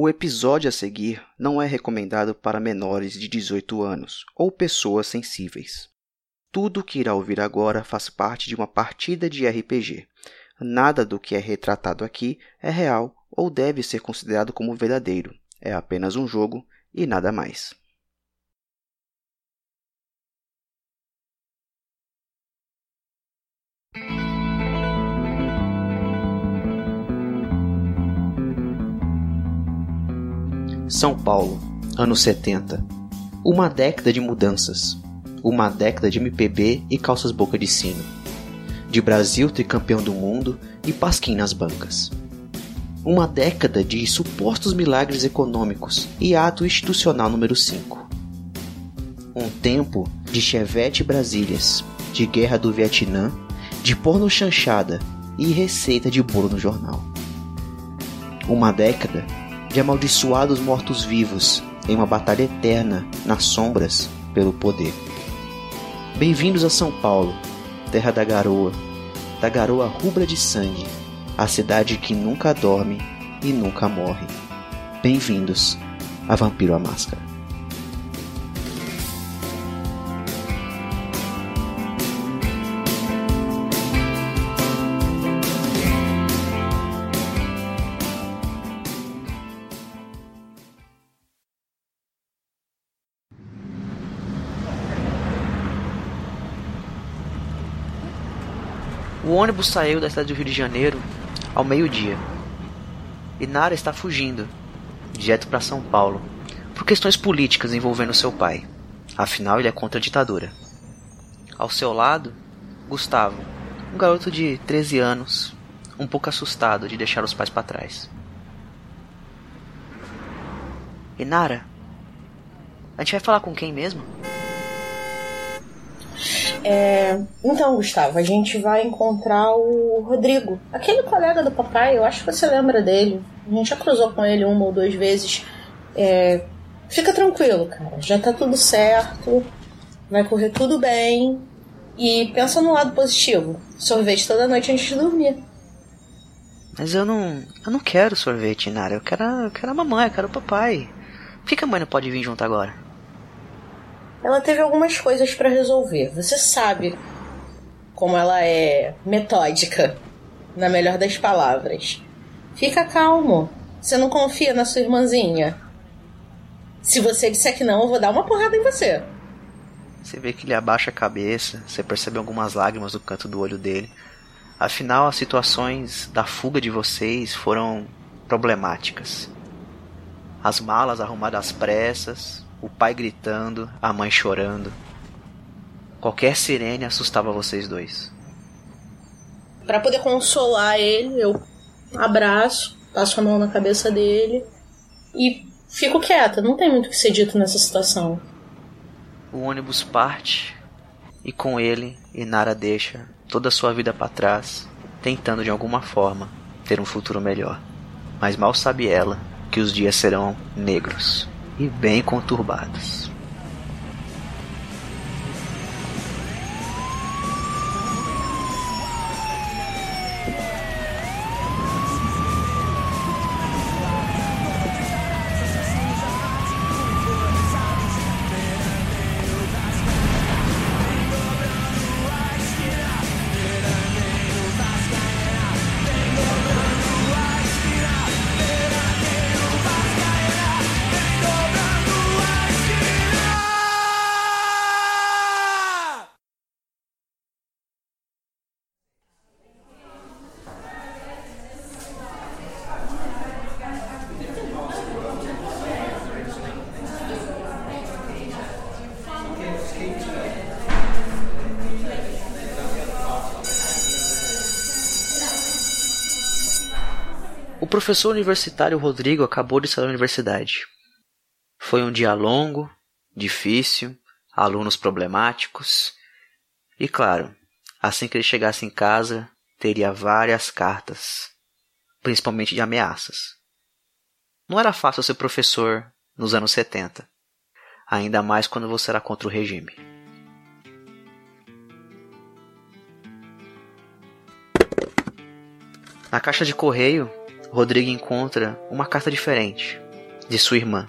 O episódio a seguir não é recomendado para menores de 18 anos ou pessoas sensíveis. Tudo o que irá ouvir agora faz parte de uma partida de RPG. Nada do que é retratado aqui é real ou deve ser considerado como verdadeiro. É apenas um jogo e nada mais. São Paulo, anos 70. Uma década de mudanças. Uma década de MPB e calças boca de sino. De Brasil tricampeão do mundo e pasquim nas bancas. Uma década de supostos milagres econômicos e ato institucional número 5. Um tempo de Chevette Brasílias, de guerra do Vietnã, de porno chanchada e receita de bolo no jornal. Uma década de amaldiçoados mortos-vivos em uma batalha eterna nas sombras pelo poder. Bem-vindos a São Paulo, terra da garoa, da garoa rubra de sangue, a cidade que nunca dorme e nunca morre. Bem-vindos a Vampiro à Máscara. Ônibus saiu da cidade do Rio de Janeiro ao meio-dia. E Nara está fugindo, direto para São Paulo, por questões políticas envolvendo seu pai. Afinal, ele é contra a ditadura. Ao seu lado, Gustavo, um garoto de 13 anos, um pouco assustado de deixar os pais para trás. E Nara, a gente vai falar com quem mesmo? É, então, Gustavo, a gente vai encontrar o Rodrigo, aquele colega do papai, eu acho que você lembra dele. A gente já cruzou com ele uma ou duas vezes. É, fica tranquilo, cara, já tá tudo certo, vai correr tudo bem. E pensa no lado positivo: sorvete toda noite antes de dormir. Mas eu não. Eu não quero sorvete, Nara. Eu quero, eu quero a mamãe, eu quero o papai. Por que, a mãe não pode vir junto agora? Ela teve algumas coisas para resolver. Você sabe como ela é metódica, na melhor das palavras. Fica calmo. Você não confia na sua irmãzinha? Se você disser que não, eu vou dar uma porrada em você. Você vê que ele abaixa a cabeça, você percebe algumas lágrimas no canto do olho dele. Afinal, as situações da fuga de vocês foram problemáticas. As malas arrumadas às pressas, o pai gritando, a mãe chorando. Qualquer sirene assustava vocês dois. Para poder consolar ele, eu abraço, passo a mão na cabeça dele e fico quieta. Não tem muito o que ser dito nessa situação. O ônibus parte e com ele Inara deixa toda a sua vida para trás, tentando de alguma forma ter um futuro melhor. Mas mal sabe ela que os dias serão negros e bem conturbados. Professor universitário Rodrigo acabou de sair da universidade. Foi um dia longo, difícil, alunos problemáticos. E claro, assim que ele chegasse em casa, teria várias cartas, principalmente de ameaças. Não era fácil ser professor nos anos 70, ainda mais quando você era contra o regime. Na caixa de correio Rodrigo encontra uma carta diferente, de sua irmã.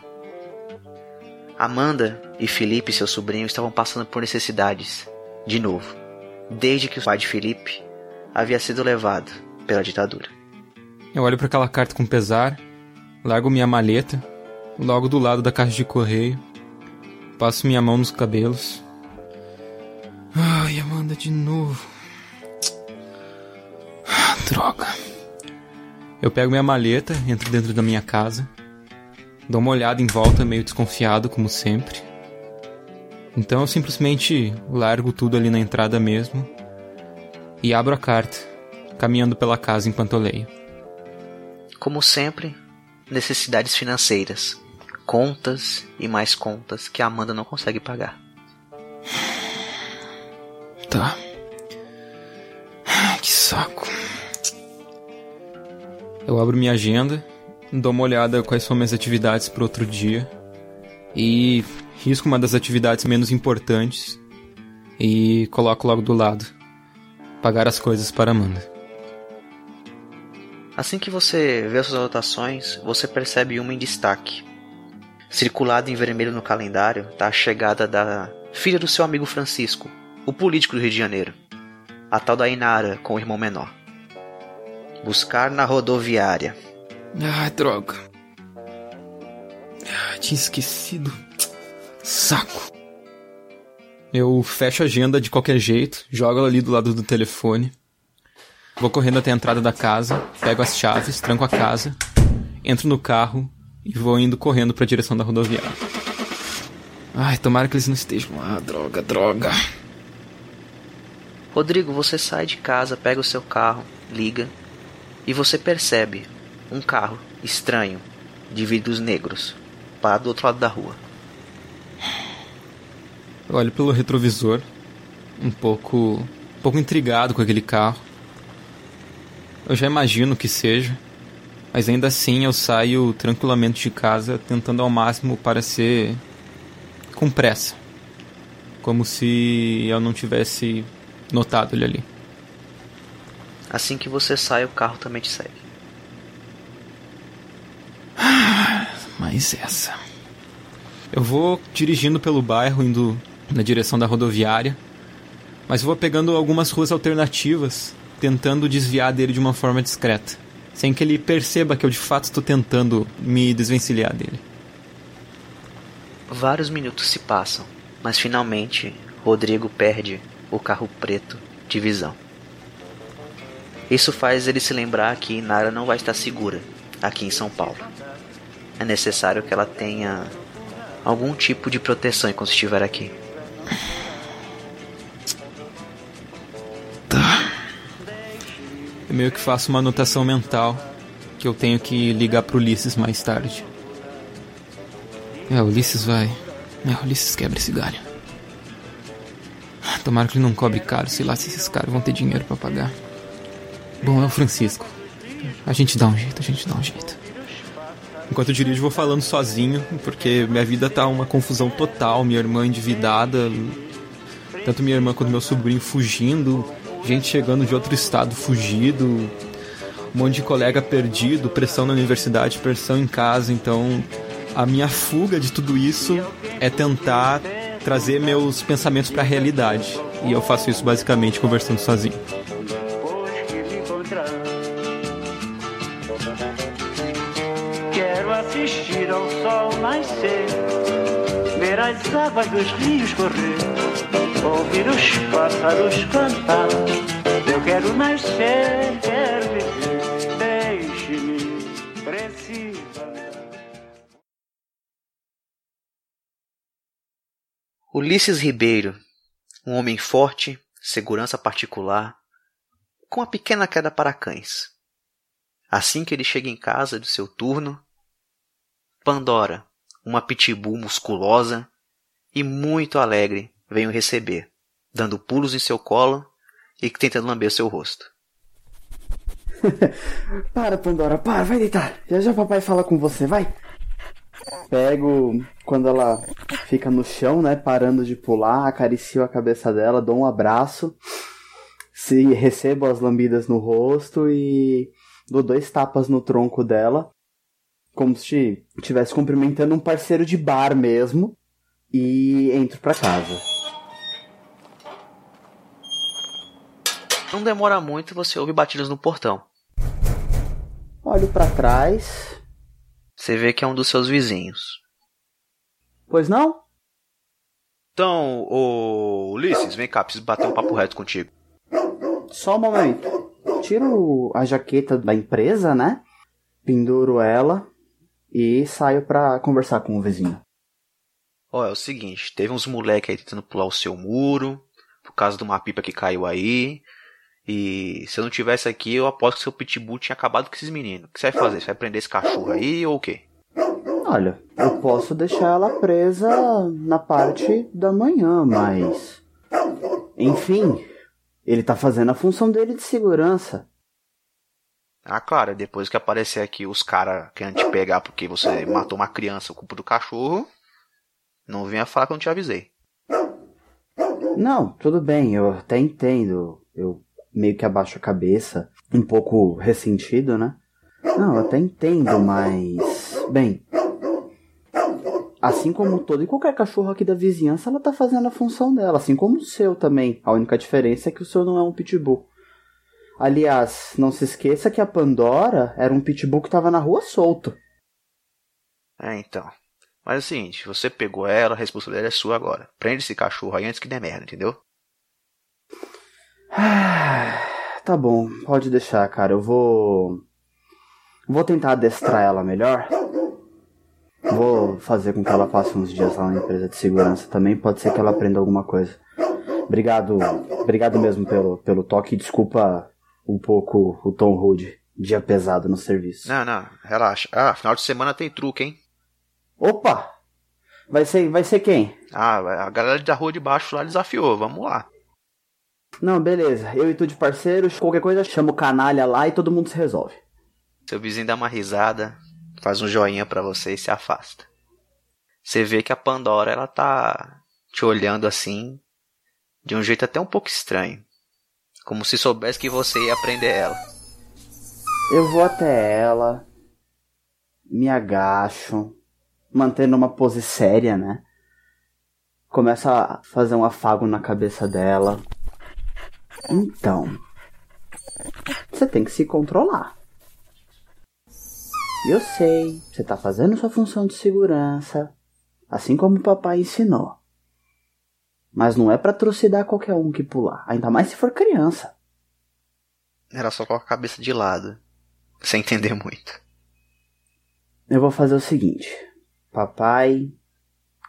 Amanda e Felipe, seu sobrinho, estavam passando por necessidades, de novo, desde que o pai de Felipe havia sido levado pela ditadura. Eu olho para aquela carta com pesar, largo minha maleta, logo do lado da caixa de correio, passo minha mão nos cabelos. Ai, Amanda, de novo. Ah, droga. Eu pego minha maleta, entro dentro da minha casa, dou uma olhada em volta, meio desconfiado, como sempre. Então eu simplesmente largo tudo ali na entrada mesmo e abro a carta, caminhando pela casa enquanto eu leio. Como sempre, necessidades financeiras, contas e mais contas que a Amanda não consegue pagar. Tá. Que saco. Eu abro minha agenda, dou uma olhada quais são minhas atividades para outro dia e risco uma das atividades menos importantes e coloco logo do lado. Pagar as coisas para Amanda. Assim que você vê suas anotações, você percebe uma em destaque. Circulado em vermelho no calendário está a chegada da filha do seu amigo Francisco, o político do Rio de Janeiro, a tal da Inara com o irmão menor. Buscar na rodoviária. Ai, droga. Ai, tinha esquecido. Saco. Eu fecho a agenda de qualquer jeito, jogo ela ali do lado do telefone. Vou correndo até a entrada da casa, pego as chaves, tranco a casa, entro no carro e vou indo correndo para a direção da rodoviária. Ai, tomara que eles não estejam lá. Droga, droga. Rodrigo, você sai de casa, pega o seu carro, liga e você percebe um carro estranho de vidros negros parado do outro lado da rua. Eu olho pelo retrovisor, um pouco, um pouco intrigado com aquele carro. Eu já imagino que seja, mas ainda assim eu saio tranquilamente de casa, tentando ao máximo parecer com pressa, como se eu não tivesse notado ele ali. Assim que você sai, o carro também te segue. Mais essa. Eu vou dirigindo pelo bairro, indo na direção da rodoviária, mas vou pegando algumas ruas alternativas, tentando desviar dele de uma forma discreta, sem que ele perceba que eu de fato estou tentando me desvencilhar dele. Vários minutos se passam, mas finalmente Rodrigo perde o carro preto de visão. Isso faz ele se lembrar que Nara não vai estar segura aqui em São Paulo. É necessário que ela tenha algum tipo de proteção enquanto estiver aqui. Tá. Eu meio que faço uma anotação mental que eu tenho que ligar pro Ulisses mais tarde. É, o Ulisses vai. É, o Ulisses quebra esse galho. Tomara que ele não cobre caro, sei lá se esses caras vão ter dinheiro para pagar. Bom, é o Francisco. A gente dá um jeito, a gente dá um jeito. Enquanto eu dirijo, vou falando sozinho, porque minha vida tá uma confusão total. Minha irmã endividada, tanto minha irmã quanto meu sobrinho fugindo, gente chegando de outro estado fugido, um monte de colega perdido, pressão na universidade, pressão em casa. Então, a minha fuga de tudo isso é tentar trazer meus pensamentos para a realidade. E eu faço isso basicamente conversando sozinho. Assistir ao sol nascer, ver as águas dos rios correr, ouvir os pássaros cantar. Eu quero nascer, quero viver, deixe-me, preciso. Ulisses Ribeiro, um homem forte, segurança particular, com uma pequena queda para cães. Assim que ele chega em casa do seu turno, Pandora, uma pitbull musculosa e muito alegre, vem o receber, dando pulos em seu colo e tentando lamber seu rosto. para, Pandora, para, vai deitar. Já já papai fala com você, vai. Pego quando ela fica no chão, né, parando de pular, acaricio a cabeça dela, dou um abraço, se recebo as lambidas no rosto e dou dois tapas no tronco dela. Como se estivesse cumprimentando um parceiro de bar mesmo. E entro pra casa. Não demora muito, você ouve batidas no portão. Olho pra trás. Você vê que é um dos seus vizinhos. Pois não? Então, ô Ulisses, vem cá, preciso bater um papo reto contigo. Só um momento. Tiro a jaqueta da empresa, né? Penduro ela e saio pra conversar com o vizinho. Ó, é o seguinte, teve uns moleque aí tentando pular o seu muro, por causa de uma pipa que caiu aí. E se eu não tivesse aqui, eu aposto que seu pitbull tinha acabado com esses meninos. O que você vai fazer? Você vai prender esse cachorro aí ou o quê? Olha, eu posso deixar ela presa na parte da manhã, mas. Enfim, ele tá fazendo a função dele de segurança. Ah, claro, depois que aparecer aqui os caras querendo te pegar porque você matou uma criança, culpa do cachorro, não venha falar que eu não te avisei. Não, tudo bem, eu até entendo. Eu meio que abaixo a cabeça, um pouco ressentido, né? Não, eu até entendo, mas. Bem. Assim como todo e qualquer cachorro aqui da vizinhança, ela tá fazendo a função dela, assim como o seu também. A única diferença é que o seu não é um pitbull. Aliás, não se esqueça que a Pandora era um pitbull que tava na rua solto. É, então. Mas é o seguinte, você pegou ela, a responsabilidade é sua agora. Prende esse cachorro aí antes que dê merda, entendeu? Tá bom, pode deixar, cara. Eu vou. Vou tentar adestrar ela melhor. Vou fazer com que ela passe uns dias lá na empresa de segurança também. Pode ser que ela aprenda alguma coisa. Obrigado, obrigado mesmo pelo, pelo toque. Desculpa um pouco o tom rude. Dia pesado no serviço. Não, não, relaxa. Ah, final de semana tem truque, hein? Opa! Vai ser, vai ser quem? Ah, a galera da rua de baixo lá desafiou, vamos lá. Não, beleza. Eu e tu de parceiros, qualquer coisa chama o canalha lá e todo mundo se resolve. Seu vizinho dá uma risada, faz um joinha para você e se afasta. Você vê que a Pandora ela tá te olhando assim, de um jeito até um pouco estranho, como se soubesse que você ia prender ela. Eu vou até ela, me agacho, mantendo uma pose séria, né? Começa a fazer um afago na cabeça dela. Então, você tem que se controlar. Eu sei, você tá fazendo sua função de segurança, assim como o papai ensinou. Mas não é para trucidar qualquer um que pular, ainda mais se for criança. Ela só coloca a cabeça de lado, sem entender muito. Eu vou fazer o seguinte: papai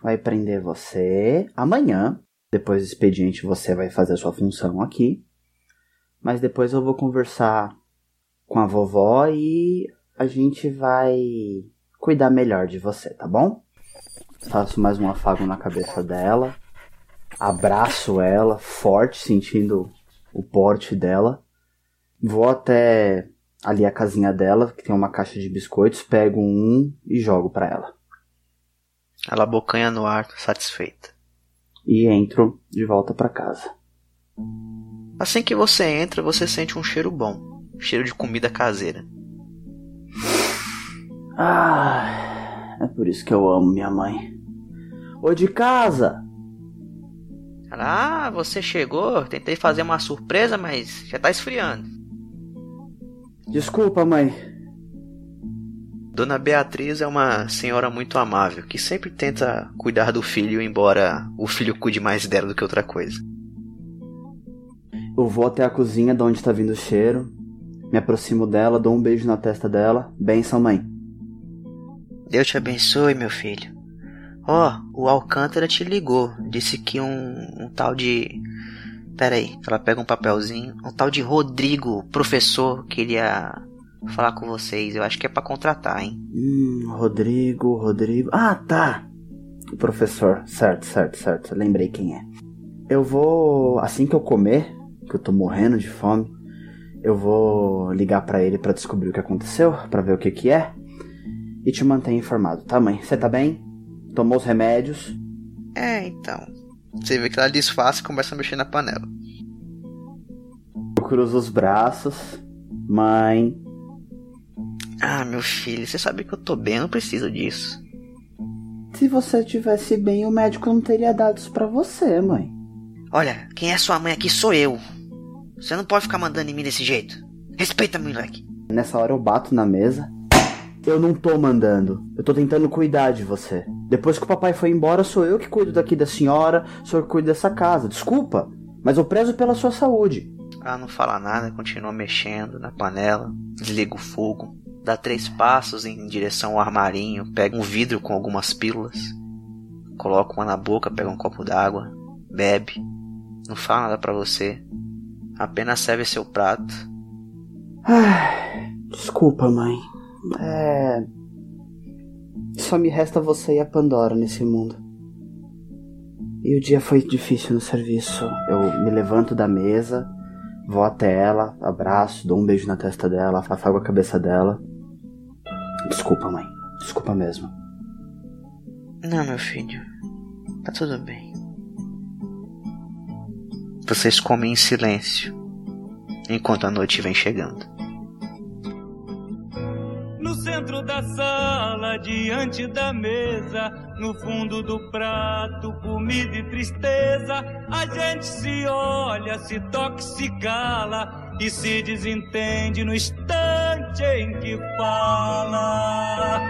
vai prender você amanhã. Depois do expediente você vai fazer a sua função aqui. Mas depois eu vou conversar com a vovó e a gente vai cuidar melhor de você, tá bom? Faço mais um afago na cabeça dela. Abraço ela forte, sentindo o porte dela. Vou até ali a casinha dela, que tem uma caixa de biscoitos, pego um e jogo para ela. Ela bocanha no ar, satisfeita. E entro de volta para casa. Assim que você entra, você sente um cheiro bom, cheiro de comida caseira. Ah, é por isso que eu amo minha mãe. Ô de casa! Ela, ah, você chegou, tentei fazer uma surpresa, mas já tá esfriando. Desculpa, mãe. Dona Beatriz é uma senhora muito amável, que sempre tenta cuidar do filho, embora o filho cuide mais dela do que outra coisa. Eu vou até a cozinha de onde tá vindo o cheiro, me aproximo dela, dou um beijo na testa dela. Benção, mãe. Deus te abençoe, meu filho. Ó, oh, o Alcântara te ligou. Disse que um, um tal de. Pera aí, ela pega um papelzinho. Um tal de Rodrigo, professor, queria falar com vocês. Eu acho que é para contratar, hein? Hum, Rodrigo, Rodrigo. Ah, tá. O professor. Certo, certo, certo. Lembrei quem é. Eu vou. Assim que eu comer, que eu tô morrendo de fome, eu vou ligar para ele para descobrir o que aconteceu, para ver o que que é e te manter informado, tá, mãe? Você tá bem? Tomou os remédios? É, então. Você vê que ela disfarça e começa a mexer na panela. Eu cruzo os braços. Mãe. Ah, meu filho, você sabe que eu tô bem, eu não preciso disso. Se você tivesse bem, o médico não teria dado isso pra você, mãe. Olha, quem é sua mãe aqui sou eu. Você não pode ficar mandando em mim desse jeito. Respeita, moleque. Nessa hora eu bato na mesa. Eu não tô mandando. Eu tô tentando cuidar de você. Depois que o papai foi embora, sou eu que cuido daqui da senhora, sou eu que cuido dessa casa. Desculpa, mas eu prezo pela sua saúde. Ela não fala nada, continua mexendo na panela, desliga o fogo, dá três passos em direção ao armarinho, pega um vidro com algumas pílulas, coloca uma na boca, pega um copo d'água, bebe, não fala nada pra você, apenas serve seu prato. Ai, desculpa, mãe. É. Só me resta você e a Pandora nesse mundo. E o dia foi difícil no serviço. Eu me levanto da mesa, vou até ela, abraço, dou um beijo na testa dela, afago a cabeça dela. Desculpa, mãe. Desculpa mesmo. Não, meu filho, tá tudo bem. Vocês comem em silêncio, enquanto a noite vem chegando. Centro da sala, diante da mesa, no fundo do prato, comida e tristeza, a gente se olha, se toca se cala e se desentende no instante em que fala.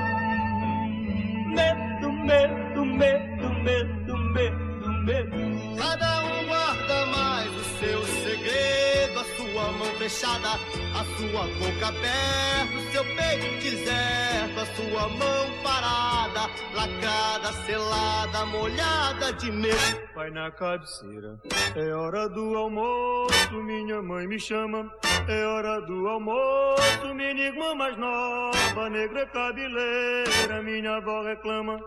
Medo, medo, medo, medo, medo, medo. Cada fechada, a sua boca aberta, o seu peito deserto, a sua mão parada, lacrada, selada, molhada de medo. Vai na cabeceira, é hora do almoço, minha mãe me chama. É hora do almoço, minha irmã mais nova, negra cabeleira, minha avó reclama.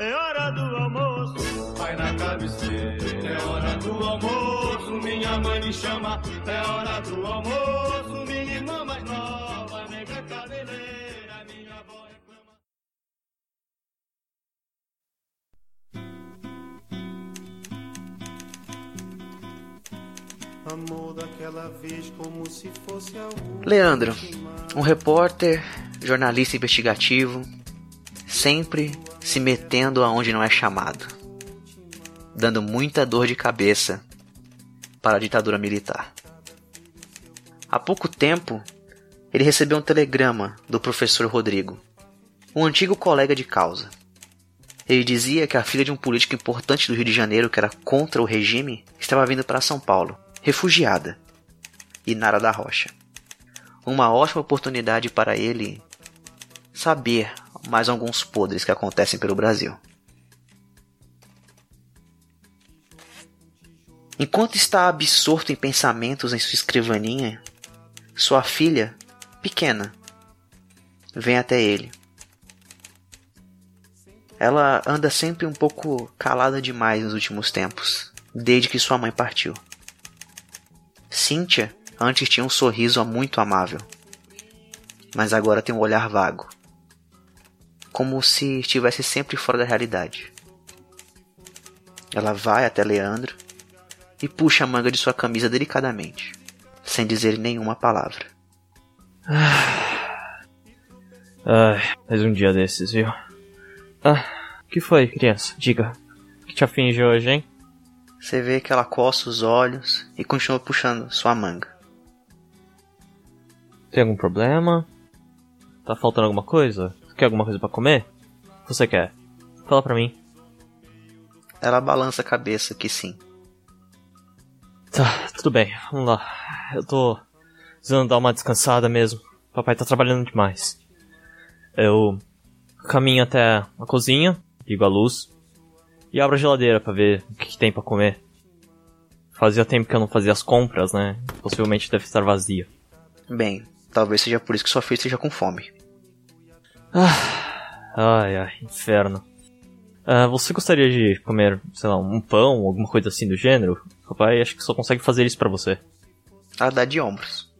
É hora do almoço, vai na cabeceira. É hora do almoço, minha mãe me chama. É hora do almoço, minha irmã mais nova, negra cabeleira, minha avó reclama. Amor daquela vez como se fosse a. Leandro, um repórter, jornalista investigativo, sempre se metendo aonde não é chamado, dando muita dor de cabeça para a ditadura militar. Há pouco tempo, ele recebeu um telegrama do professor Rodrigo, um antigo colega de causa. Ele dizia que a filha de um político importante do Rio de Janeiro que era contra o regime estava vindo para São Paulo, refugiada, Inara da Rocha. Uma ótima oportunidade para ele saber mais alguns podres que acontecem pelo Brasil. Enquanto está absorto em pensamentos em sua escrivaninha, sua filha, pequena, vem até ele. Ela anda sempre um pouco calada demais nos últimos tempos, desde que sua mãe partiu. Cíntia antes tinha um sorriso muito amável, mas agora tem um olhar vago, como se estivesse sempre fora da realidade. Ela vai até Leandro e puxa a manga de sua camisa delicadamente, sem dizer nenhuma palavra. Ai, mais um dia desses, viu? Ah, o que foi, criança? Diga. O que te aflige hoje, hein? Você vê que ela coça os olhos e continua puxando sua manga. Tem algum problema? Tá faltando alguma coisa? Quer alguma coisa pra comer? Você quer? Fala pra mim. Ela balança a cabeça que sim. Tá, tudo bem, vamos lá. Eu tô precisando dar uma descansada mesmo. Papai tá trabalhando demais. Eu caminho até a cozinha, ligo a luz e abro a geladeira pra ver o que, que tem pra comer. Fazia tempo que eu não fazia as compras, né? Possivelmente deve estar vazia. Bem, talvez seja por isso que sua filha esteja com fome. Ai, ai, inferno. Ah, você gostaria de comer, sei lá, um pão, alguma coisa assim do gênero? Papai acho que só consegue fazer isso pra você. Ela dá de ombros.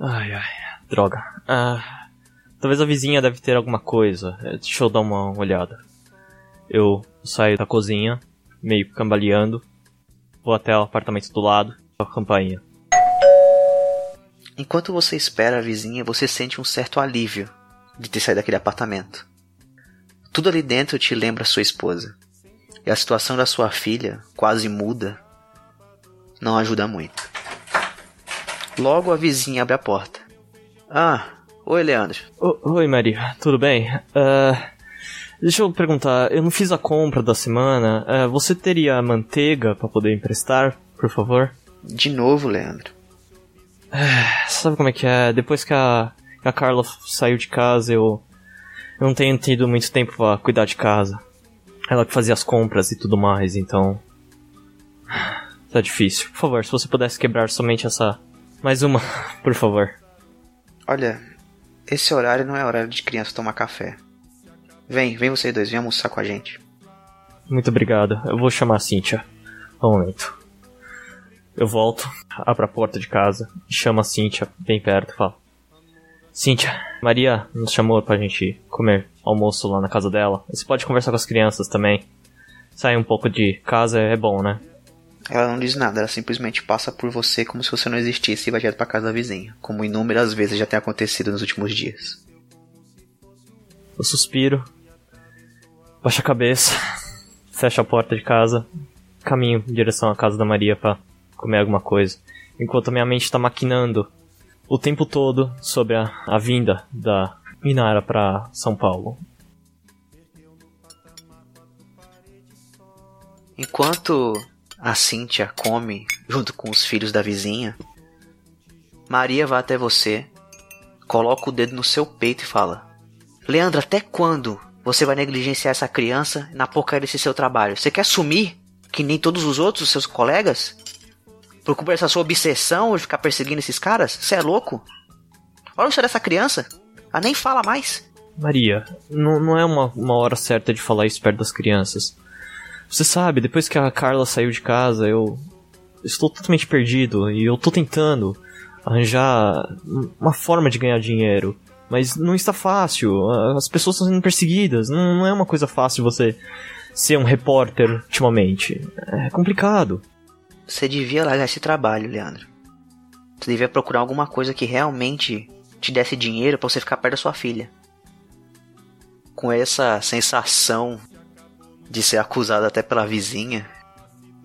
Ai, ai, droga. Ah, talvez a vizinha deve ter alguma coisa. Eh, Deixa eu dar uma olhada. Eu saio da cozinha, meio cambaleando, vou até o apartamento do lado, a campainha. Enquanto você espera a vizinha, você sente um certo alívio de ter saído daquele apartamento. Tudo ali dentro te lembra sua esposa. E a situação da sua filha, quase muda, não ajuda muito. Logo a vizinha abre a porta. Ah, oi Leandro. O- Oi, Maria, tudo bem? Ah, deixa eu perguntar, eu não fiz a compra da semana. Ah, você teria manteiga pra poder emprestar, por favor? De novo, Leandro. Sabe como é que é? Depois que a, a Carla saiu de casa, eu, eu não tenho tido muito tempo pra cuidar de casa. Ela que fazia as compras e tudo mais, então. Tá difícil. Por favor, se você pudesse quebrar somente essa. Mais uma, por favor. Olha, esse horário não é horário de criança tomar café. Vem, vem vocês dois, vem almoçar com a gente. Muito obrigado. Eu vou chamar a Cynthia. Um momento. Eu volto, abro a porta de casa, chamo a Cynthia bem perto e falo. Cynthia, Maria nos chamou pra gente comer almoço lá na casa dela. Você pode conversar com as crianças também. Sair um pouco de casa é bom, né? Ela não diz nada, ela simplesmente passa por você como se você não existisse e vai direto pra casa da vizinha, como inúmeras vezes já tem acontecido nos últimos dias. Eu suspiro, baixo a cabeça, fecho a porta de casa, caminho em direção à casa da Maria pra comer alguma coisa, enquanto minha mente tá maquinando o tempo todo sobre a, a vinda da Minara pra São Paulo. Enquanto a Cíntia come junto com os filhos da vizinha, Maria vai até você, coloca o dedo no seu peito e fala: Leandro, até quando você vai negligenciar essa criança na porcaria desse seu trabalho? Você quer sumir que nem todos os outros os seus colegas? Por culpa dessa sua obsessão de ficar perseguindo esses caras? Você é louco? Olha o céu dessa criança. Ela nem fala mais. Maria, não, não é uma, uma hora certa de falar isso perto das crianças. Você sabe, depois que a Carla saiu de casa, eu estou totalmente perdido e eu tô tentando arranjar uma forma de ganhar dinheiro. Mas não está fácil, as pessoas estão sendo perseguidas, não, não é uma coisa fácil você ser um repórter ultimamente. É complicado. Você devia largar esse trabalho, Leandro. Você devia procurar alguma coisa que realmente te desse dinheiro para você ficar perto da sua filha. Com essa sensação de ser acusado até pela vizinha,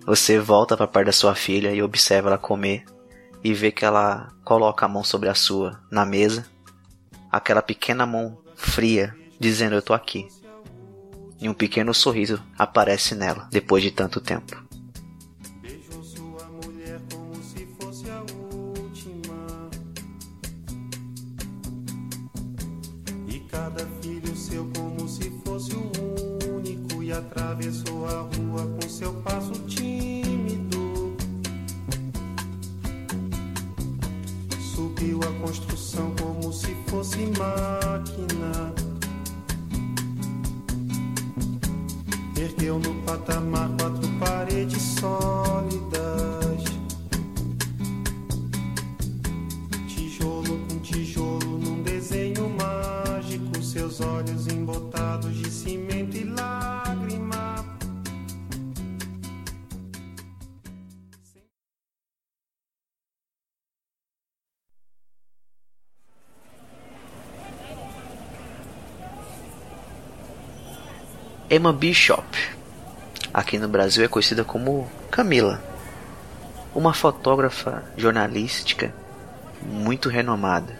você volta para perto da sua filha e observa ela comer e vê que ela coloca a mão sobre a sua na mesa, aquela pequena mão fria dizendo eu tô aqui. E um pequeno sorriso aparece nela depois de tanto tempo. Máquina. Ergueu no patamar quatro paredes sólidas. Emma Bishop, aqui no Brasil é conhecida como Camila, uma fotógrafa jornalística muito renomada,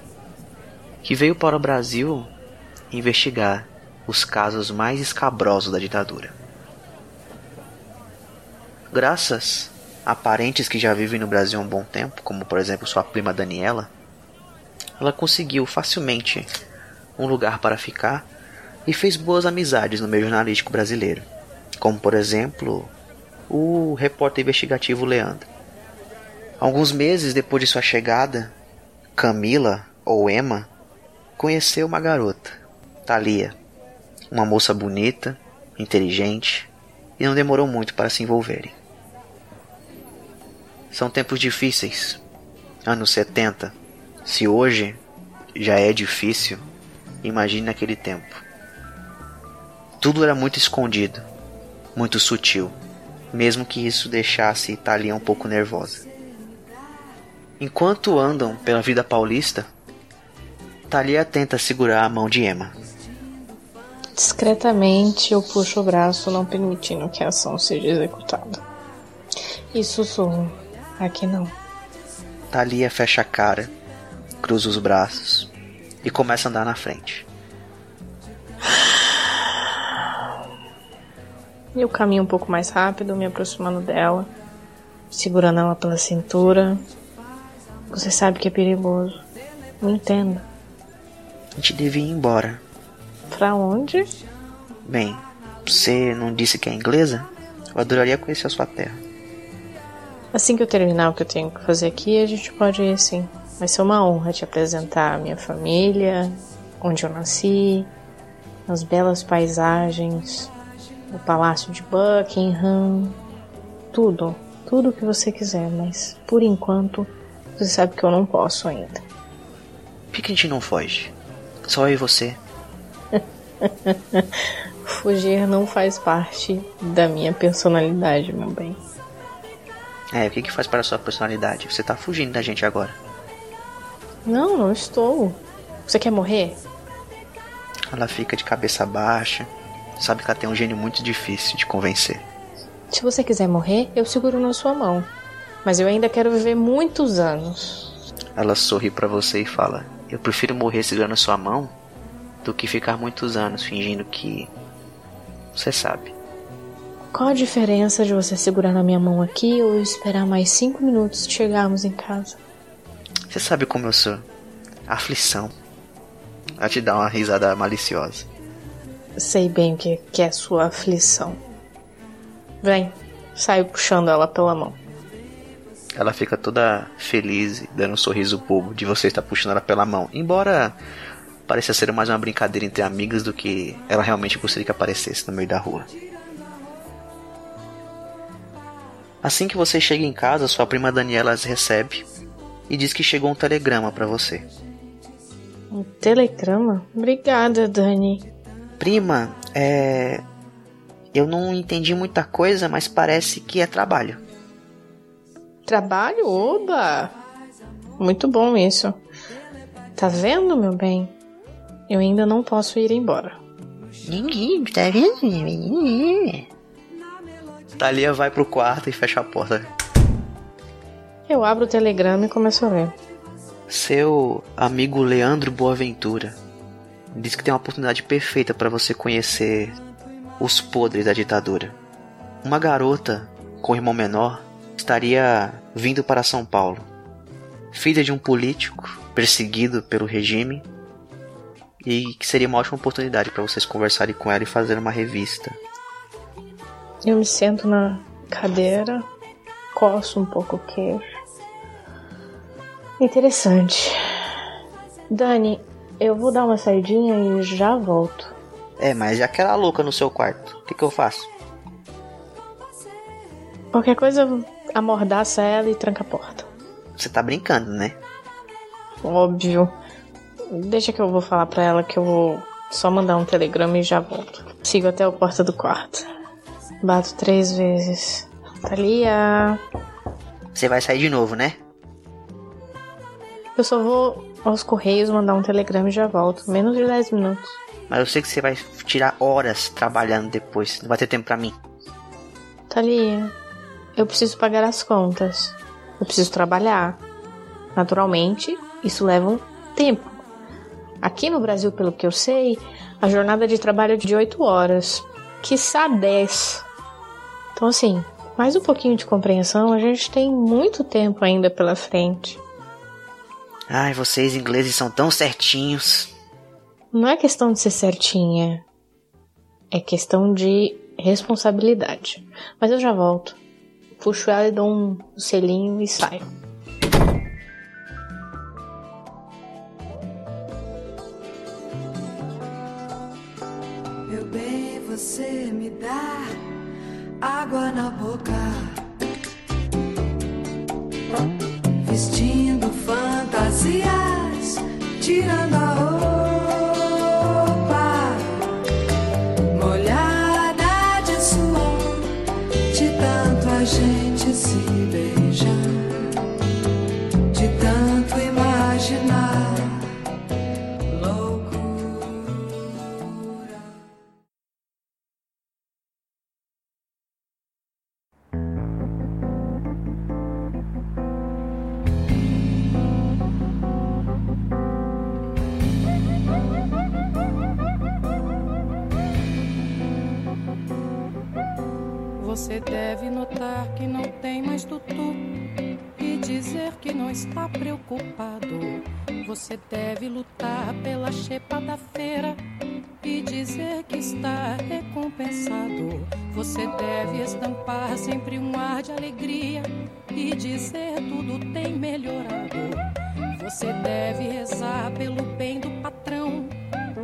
que veio para o Brasil investigar os casos mais escabrosos da ditadura. Graças a parentes que já vivem no Brasil há um bom tempo, como por exemplo sua prima Daniela, ela conseguiu facilmente um lugar para ficar e fez boas amizades no meio jornalístico brasileiro, como por exemplo o repórter investigativo Leandro. Alguns meses depois de sua chegada, Camila, ou Emma, conheceu uma garota, Thalia, uma moça bonita, inteligente, e não demorou muito para se envolverem. São tempos difíceis, anos 70. Se hoje já é difícil, imagine naquele tempo. Tudo era muito escondido, muito sutil, mesmo que isso deixasse Thalia um pouco nervosa. Enquanto andam pela vida paulista, Thalia tenta segurar a mão de Emma. Discretamente eu puxo o braço, não permitindo que a ação seja executada. E sussurro. Aqui não. Thalia fecha a cara, cruza os braços e começa a andar na frente. Eu caminho um pouco mais rápido, me aproximando dela, segurando ela pela cintura. Você sabe que é perigoso. Me entenda. A gente devia ir embora. Pra onde? Bem, você não disse que é inglesa? Eu adoraria conhecer a sua terra. Assim que eu terminar o que eu tenho que fazer aqui, a gente pode ir sim. Vai ser uma honra te apresentar a minha família, onde eu nasci, as belas paisagens, o palácio de Buckingham, tudo, tudo que você quiser, mas por enquanto você sabe que eu não posso ainda. Por que a gente não foge? Só eu e você. Fugir não faz parte da minha personalidade, meu bem. É, o que, que faz para a sua personalidade? Você tá fugindo da gente agora. Não, não estou. Você quer morrer? Ela fica de cabeça baixa. Sabe que ela tem um gênio muito difícil de convencer. Se você quiser morrer, eu seguro na sua mão. Mas eu ainda quero viver muitos anos. Ela sorri para você e fala: Eu prefiro morrer segurando a sua mão do que ficar muitos anos fingindo que. Você sabe. Qual a diferença de você segurar na minha mão aqui ou esperar mais cinco minutos de chegarmos em casa? Você sabe como eu sou. Aflição. Ela te dá uma risada maliciosa. Sei bem o que, que é sua aflição. Vem, saio puxando ela pela mão. Ela fica toda feliz dando um sorriso bobo de você estar puxando ela pela mão. Embora pareça ser mais uma brincadeira entre amigas do que ela realmente gostaria que aparecesse no meio da rua. Assim que você chega em casa, sua prima Daniela as recebe e diz que chegou um telegrama para você. Um telegrama? Obrigada, Dani. Prima, é. Eu não entendi muita coisa, mas parece que é trabalho. Trabalho? Oba! Muito bom isso. Tá vendo, meu bem? Eu ainda não posso ir embora. Ninguém, tá vendo? Thalia vai pro quarto e fecha a porta. Eu abro o telegrama e começo a ler. Seu amigo Leandro Boaventura diz que tem uma oportunidade perfeita para você conhecer os podres da ditadura. Uma garota com um irmão menor estaria vindo para São Paulo, filha de um político perseguido pelo regime, e que seria uma ótima oportunidade para vocês conversarem com ela e fazer uma revista. Eu me sento na cadeira, coço um pouco o queixo. Interessante. Dani, eu vou dar uma saidinha e já volto. É, mas e aquela louca no seu quarto? O que, que eu faço? Qualquer coisa, amordaça ela e tranca a porta. Você tá brincando, né? Óbvio. Deixa que eu vou falar pra ela que eu vou só mandar um telegrama e já volto. Sigo até a porta do quarto. Bato três vezes. Thalia. Você vai sair de novo, né? Eu só vou aos correios mandar um telegrama e já volto. Menos de 10 minutos. Mas eu sei que você vai tirar horas trabalhando depois. Não vai ter tempo pra mim. Thalia, eu preciso pagar as contas. Eu preciso trabalhar. Naturalmente, isso leva um tempo. Aqui no Brasil, pelo que eu sei, a jornada de trabalho é de 8 horas. Quiçá 10. Então, assim, mais um pouquinho de compreensão, a gente tem muito tempo ainda pela frente. Ai, vocês ingleses são tão certinhos. Não é questão de ser certinha. É questão de responsabilidade. Mas eu já volto. Puxo ela e dou um selinho e saio. Meu bem, você me dá água na boca. Vestindo fantasias, tirando a roupa. Você deve lutar pela chepa da feira e dizer que está recompensado. Você deve estampar sempre um ar de alegria e dizer tudo tem melhorado. Você deve rezar pelo bem do patrão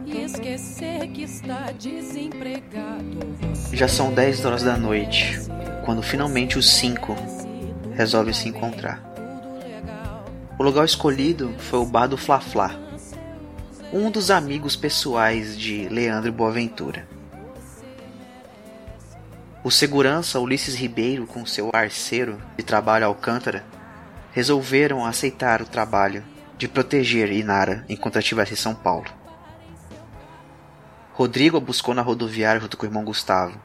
e esquecer que está desempregado. Você Já são 10 horas da noite, quando finalmente os cinco resolvem se encontrar. O lugar escolhido foi o bar do Fla Fla, um dos amigos pessoais de Leandro Boaventura. O segurança Ulisses Ribeiro, com seu parceiro de trabalho Alcântara, resolveram aceitar o trabalho de proteger Inara enquanto estivesse em São Paulo. Rodrigo a buscou na rodoviária junto com o irmão Gustavo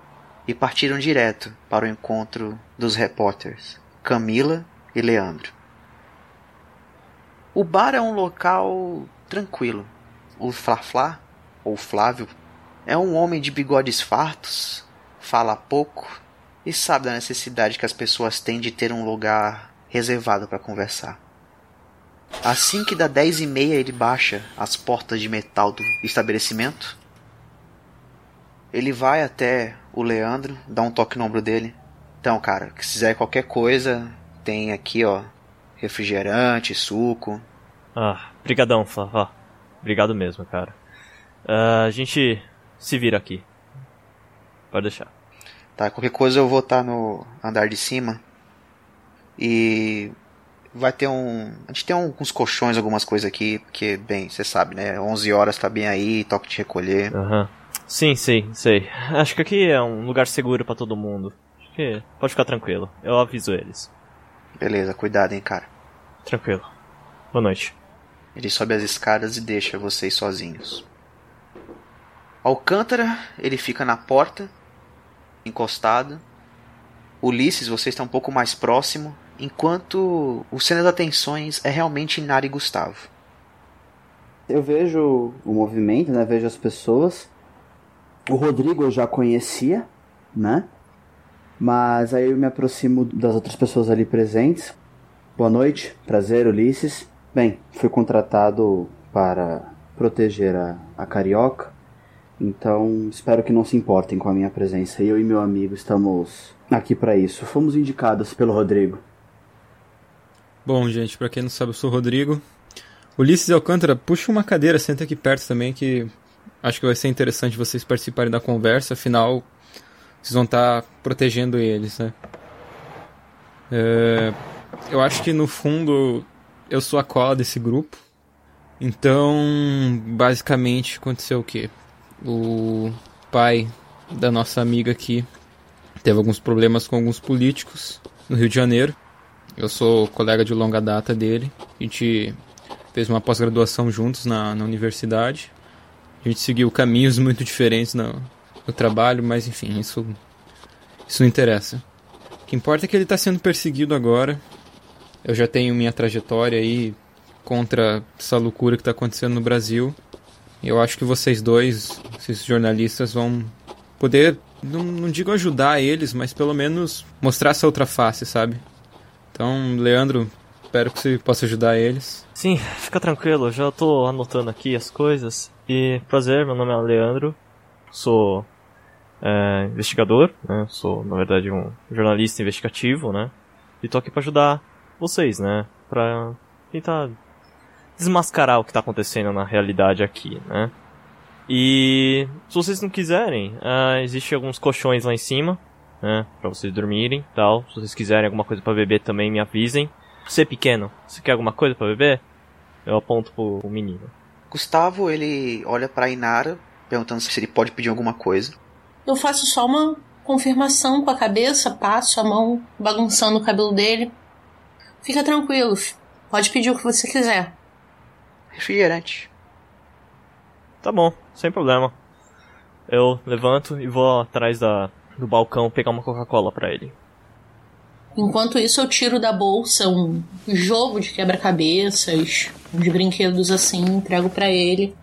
e partiram direto para o encontro dos repórteres Camila e Leandro. O bar é um local tranquilo. O Flaflá, ou Flávio, é um homem de bigodes fartos, fala pouco e sabe da necessidade que as pessoas têm de ter um lugar reservado para conversar. Assim que dá dez e meia ele baixa as portas de metal do estabelecimento. Ele vai até o Leandro, dá um toque no ombro dele. Então, cara, se quiser qualquer coisa, tem aqui, ó, refrigerante, suco. Ah, brigadão, Flávio. Obrigado mesmo, cara. Ah, a gente se vira aqui. Pode deixar. Tá, qualquer coisa eu vou estar no andar de cima. E vai ter um. A gente tem uns colchões, algumas coisas aqui, porque, bem, você sabe, né? 11 horas tá bem aí, toque de recolher. Aham. Sim, sim, sei. Acho que aqui é um lugar seguro pra todo mundo. Acho que pode ficar tranquilo. Eu aviso eles. Beleza, cuidado, hein, cara. Tranquilo. Boa noite. Ele sobe as escadas e deixa vocês sozinhos. Alcântara, ele fica na porta, encostado. Ulisses, você está um pouco mais próximo, enquanto o centro das atenções é realmente Inara e Gustavo. Eu vejo o movimento, né? Vejo as pessoas. O Rodrigo eu já conhecia, né? Mas aí eu me aproximo das outras pessoas ali presentes. Boa noite, prazer, Ulisses. Bem, fui contratado para proteger a, a Carioca, então espero que não se importem com a minha presença. Eu e meu amigo estamos aqui para isso. Fomos indicados pelo Rodrigo. Bom, gente, pra quem não sabe, eu sou o Rodrigo. Ulisses Alcântara, puxa uma cadeira, senta aqui perto também, que acho que vai ser interessante vocês participarem da conversa, afinal, vocês vão estar protegendo eles, né? É, eu acho que no fundo eu sou a cola desse grupo. Então, basicamente, aconteceu o quê? O pai da nossa amiga aqui teve alguns problemas com alguns políticos no Rio de Janeiro. Eu sou colega de longa data dele. A gente fez uma pós-graduação juntos na, na universidade. A gente seguiu caminhos muito diferentes no, no trabalho, mas enfim, isso, isso não interessa. O que importa é que ele está sendo perseguido agora. Eu já tenho minha trajetória aí contra essa loucura que está acontecendo no Brasil. Eu acho que vocês dois, esses jornalistas, vão poder, não, não digo ajudar eles, mas pelo menos mostrar essa outra face, sabe? Então, Leandro, espero que você possa ajudar eles. Sim, fica tranquilo, já tô anotando aqui as coisas. E prazer, meu nome é Leandro, sou é, investigador, né? Sou, na verdade, um jornalista investigativo, né? E tô aqui pra ajudar vocês, né? Pra tentar desmascarar o que tá acontecendo na realidade aqui, né? E se vocês não quiserem, uh, existe alguns colchões lá em cima, né? Pra vocês dormirem tal. Se vocês quiserem alguma coisa pra beber também, me avisem. Você pequeno, você quer alguma coisa pra beber? Eu aponto pro, pro menino. Gustavo, ele olha pra Inara, perguntando se ele pode pedir alguma coisa. Eu faço só uma confirmação com a cabeça, passo a mão bagunçando o cabelo dele. Fica tranquilo, pode pedir o que você quiser. Refrigerante. Tá bom, sem problema. Eu levanto e vou atrás da, do balcão pegar uma Coca-Cola pra ele. Enquanto isso, eu tiro da bolsa um jogo de quebra-cabeças, uns brinquedos assim, entrego pra ele.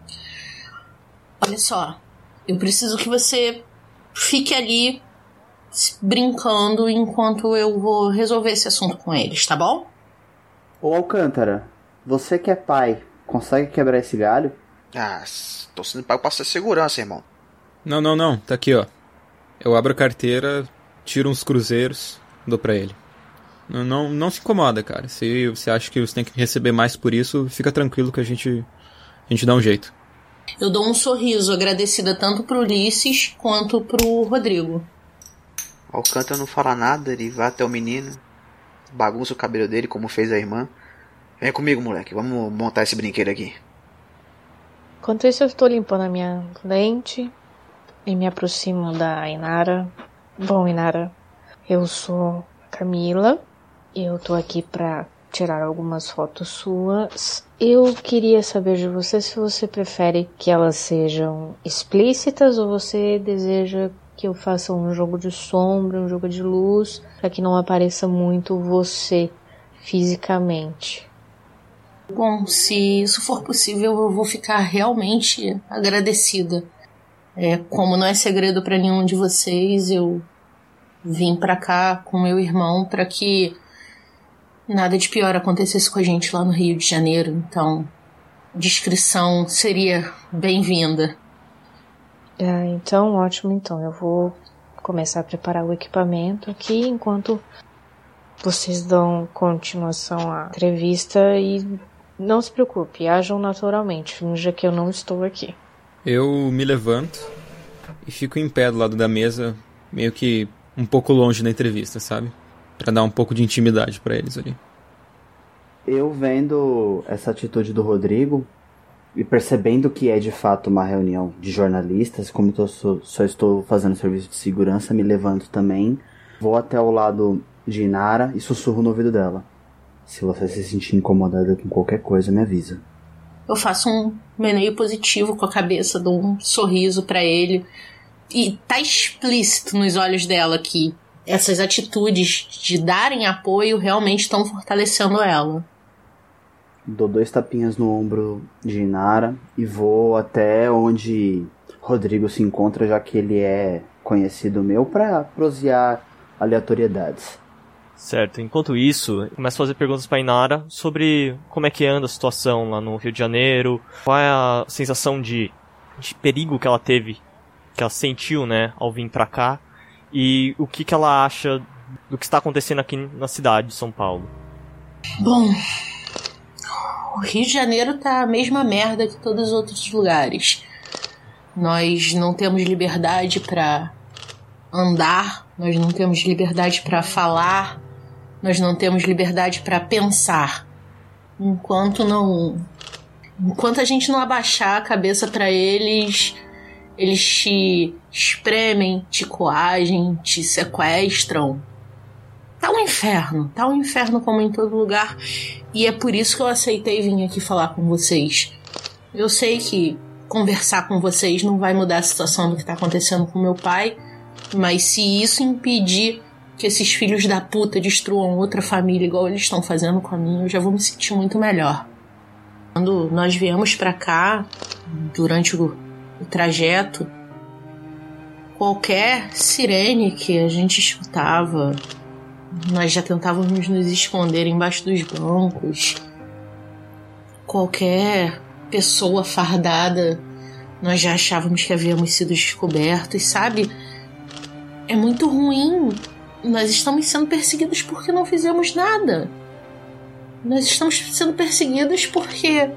Olha só, eu preciso que você fique ali brincando enquanto eu vou resolver esse assunto com eles, tá bom? Ô Alcântara, você que é pai, consegue quebrar esse galho? Ah, tô sendo pago pra ser segurança, irmão. Não, não, não. Tá aqui, ó. Eu abro a carteira, tiro uns cruzeiros, dou pra ele. Não, não, não se incomoda, cara. Se você acha que você tem que receber mais por isso, fica tranquilo que a gente, a gente dá um jeito. Eu dou um sorriso agradecida tanto pro Ulisses quanto pro Rodrigo. Alcântara não fala nada, ele vai até o menino, bagunça o cabelo dele como fez a irmã. Vem comigo, moleque, vamos montar esse brinquedo aqui. Enquanto isso, eu estou limpando a minha lente e me aproximo da Inara. Bom, Inara, eu sou Camila. Eu tô aqui pra tirar algumas fotos suas. Eu queria saber de você se você prefere que elas sejam explícitas ou você deseja que eu faça um jogo de sombra, um jogo de luz, para que não apareça muito você fisicamente. Bom, se isso for possível, eu vou ficar realmente agradecida. É, como não é segredo para nenhum de vocês, eu vim para cá com meu irmão para que nada de pior acontecesse com a gente lá no Rio de Janeiro. Então, descrição seria bem-vinda. É, então, ótimo. Então, eu vou começar a preparar o equipamento aqui enquanto vocês dão continuação à entrevista e não se preocupe, ajam naturalmente, finja que eu não estou aqui. Eu me levanto e fico em pé do lado da mesa, meio que um pouco longe da entrevista, sabe? Para dar um pouco de intimidade para eles ali. Eu vendo essa atitude do Rodrigo e percebendo que é de fato uma reunião de jornalistas, como eu só, só estou fazendo serviço de segurança, me levanto também, vou até o lado de Inara e sussurro no ouvido dela. Se você se sentir incomodada com qualquer coisa, me avisa. Eu faço um meneio positivo com a cabeça, dou um sorriso para ele. E tá explícito nos olhos dela que essas atitudes de darem apoio realmente estão fortalecendo ela. Dou dois tapinhas no ombro de Inara e vou até onde Rodrigo se encontra, já que ele é conhecido meu, para prosear aleatoriedades. Certo. Enquanto isso, começo a fazer perguntas pra Inara sobre como é que anda a situação lá no Rio de Janeiro, qual é a sensação de, de perigo que ela teve, que ela sentiu, né, ao vir pra cá, e o que, que ela acha do que está acontecendo aqui na cidade de São Paulo. Bom, o Rio de Janeiro tá a mesma merda que todos os outros lugares. Nós não temos liberdade para andar, nós não temos liberdade para falar, nós não temos liberdade para pensar. Enquanto não enquanto a gente não abaixar a cabeça para eles, eles te espremem, te coagem, te sequestram. Tá um inferno, tá um inferno como em todo lugar. E é por isso que eu aceitei vir aqui falar com vocês. Eu sei que conversar com vocês não vai mudar a situação do que tá acontecendo com meu pai, mas se isso impedir que esses filhos da puta destruam outra família igual eles estão fazendo com a minha, eu já vou me sentir muito melhor. Quando nós viemos para cá, durante o, o trajeto, qualquer sirene que a gente escutava, nós já tentávamos nos esconder embaixo dos bancos. Qualquer pessoa fardada, nós já achávamos que havíamos sido descobertos, sabe? É muito ruim. Nós estamos sendo perseguidos porque não fizemos nada. Nós estamos sendo perseguidos porque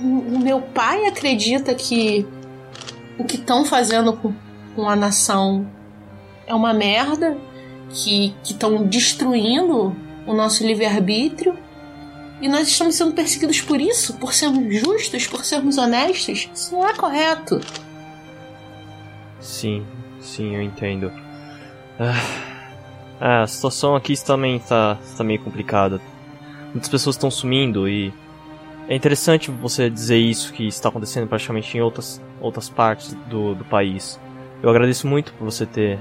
o meu pai acredita que o que estão fazendo com, com a nação é uma merda que estão destruindo o nosso livre-arbítrio e nós estamos sendo perseguidos por isso, por sermos justos, por sermos honestos. Isso não é correto. Sim, sim, eu entendo. Ah, a situação aqui também está tá meio complicada. Muitas pessoas estão sumindo e é interessante você dizer isso que está acontecendo praticamente em outras, outras partes do, do país. Eu agradeço muito por você ter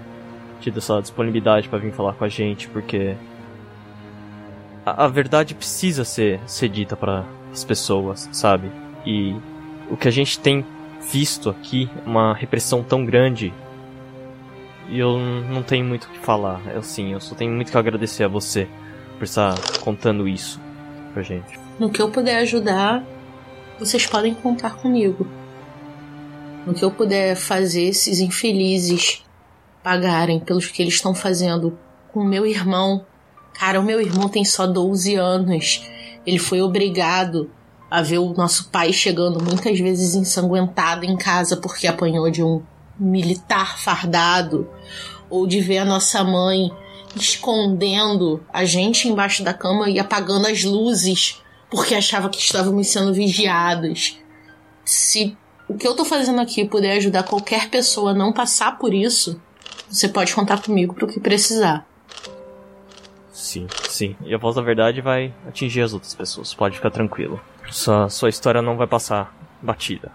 tido essa disponibilidade para vir falar com a gente, porque a, a verdade precisa ser, ser dita para as pessoas, sabe? E o que a gente tem visto aqui é uma repressão tão grande E eu não tenho muito o que falar. Eu sim, eu só tenho muito que agradecer a você por estar contando isso pra gente. No que eu puder ajudar, vocês podem contar comigo. No que eu puder fazer esses infelizes pagarem pelos que eles estão fazendo com meu irmão. Cara, o meu irmão tem só 12 anos. Ele foi obrigado a ver o nosso pai chegando muitas vezes ensanguentado em casa porque apanhou de um militar fardado, ou de ver a nossa mãe escondendo a gente embaixo da cama e apagando as luzes porque achava que estávamos sendo vigiados. Se o que eu tô fazendo aqui puder ajudar qualquer pessoa a não passar por isso, você pode contar comigo pro que precisar. Sim, sim. E a voz da verdade vai atingir as outras pessoas, pode ficar tranquilo. Sua, sua história não vai passar batida.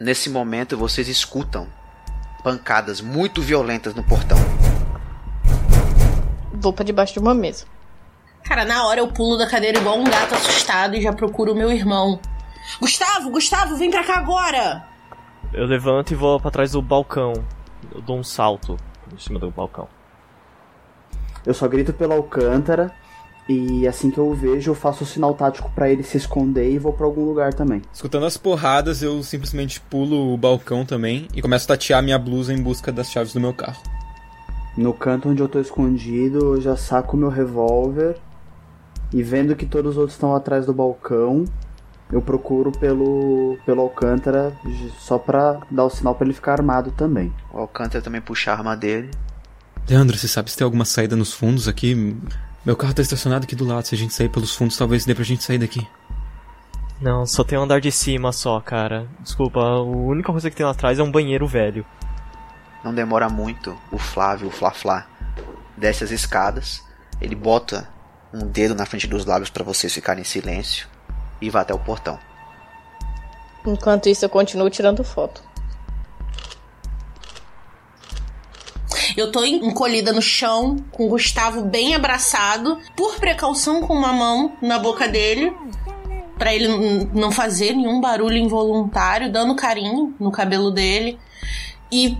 Nesse momento vocês escutam pancadas muito violentas no portão. Vou pra debaixo de uma mesa. Cara, na hora eu pulo da cadeira igual um gato assustado e já procuro o meu irmão. Gustavo, Gustavo, vem pra cá agora! Eu levanto e vou pra trás do balcão. Eu dou um salto em cima do balcão. Eu só grito pela Alcântara e assim que eu o vejo, eu faço o sinal tático pra ele se esconder e vou pra algum lugar também. Escutando as porradas, eu simplesmente pulo o balcão também e começo a tatear minha blusa em busca das chaves do meu carro. No canto onde eu tô escondido, eu já saco meu revólver e vendo que todos os outros estão atrás do balcão, eu procuro pelo, pelo Alcântara só pra dar o sinal pra ele ficar armado também. O Alcântara também puxa a arma dele. Leandro, você sabe se tem alguma saída nos fundos aqui? Meu carro tá estacionado aqui do lado. Se a gente sair pelos fundos, talvez dê pra gente sair daqui. Não, só tem um andar de cima só, cara. Desculpa, a única coisa que tem lá atrás é um banheiro velho. Não demora muito, o Flávio, o Flá-Flá, desce as escadas, ele bota um dedo na frente dos lábios pra vocês ficarem em silêncio e vai até o portão. Enquanto isso, eu continuo tirando foto. Eu tô encolhida no chão, com o Gustavo bem abraçado, por precaução com uma mão na boca dele, pra ele não fazer nenhum barulho involuntário, dando carinho no cabelo dele. E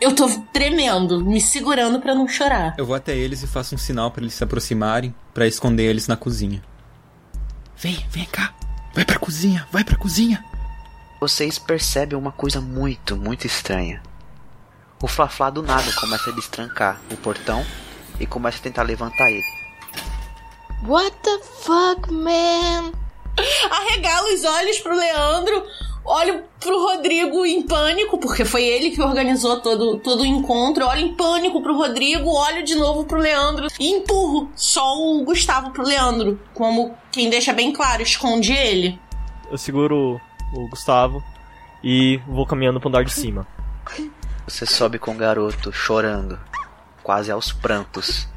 eu tô tremendo, me segurando pra não chorar. Eu vou até eles e faço um sinal pra eles se aproximarem, pra esconder eles na cozinha. Vem, vem cá. Vai pra cozinha, vai pra cozinha. Vocês percebem uma coisa muito, muito estranha. O Flá-Flá do nada começa a destrancar o portão e começa a tentar levantar ele. What the fuck, man? Arregalo os olhos pro Leandro, olho pro Rodrigo em pânico, porque foi ele que organizou todo, todo o encontro. Olho em pânico pro Rodrigo, olho de novo pro Leandro e empurro só o Gustavo pro Leandro, como quem deixa bem claro, esconde ele. Eu seguro o Gustavo e vou caminhando pro andar de cima. Você sobe com o garoto, chorando, quase aos prantos,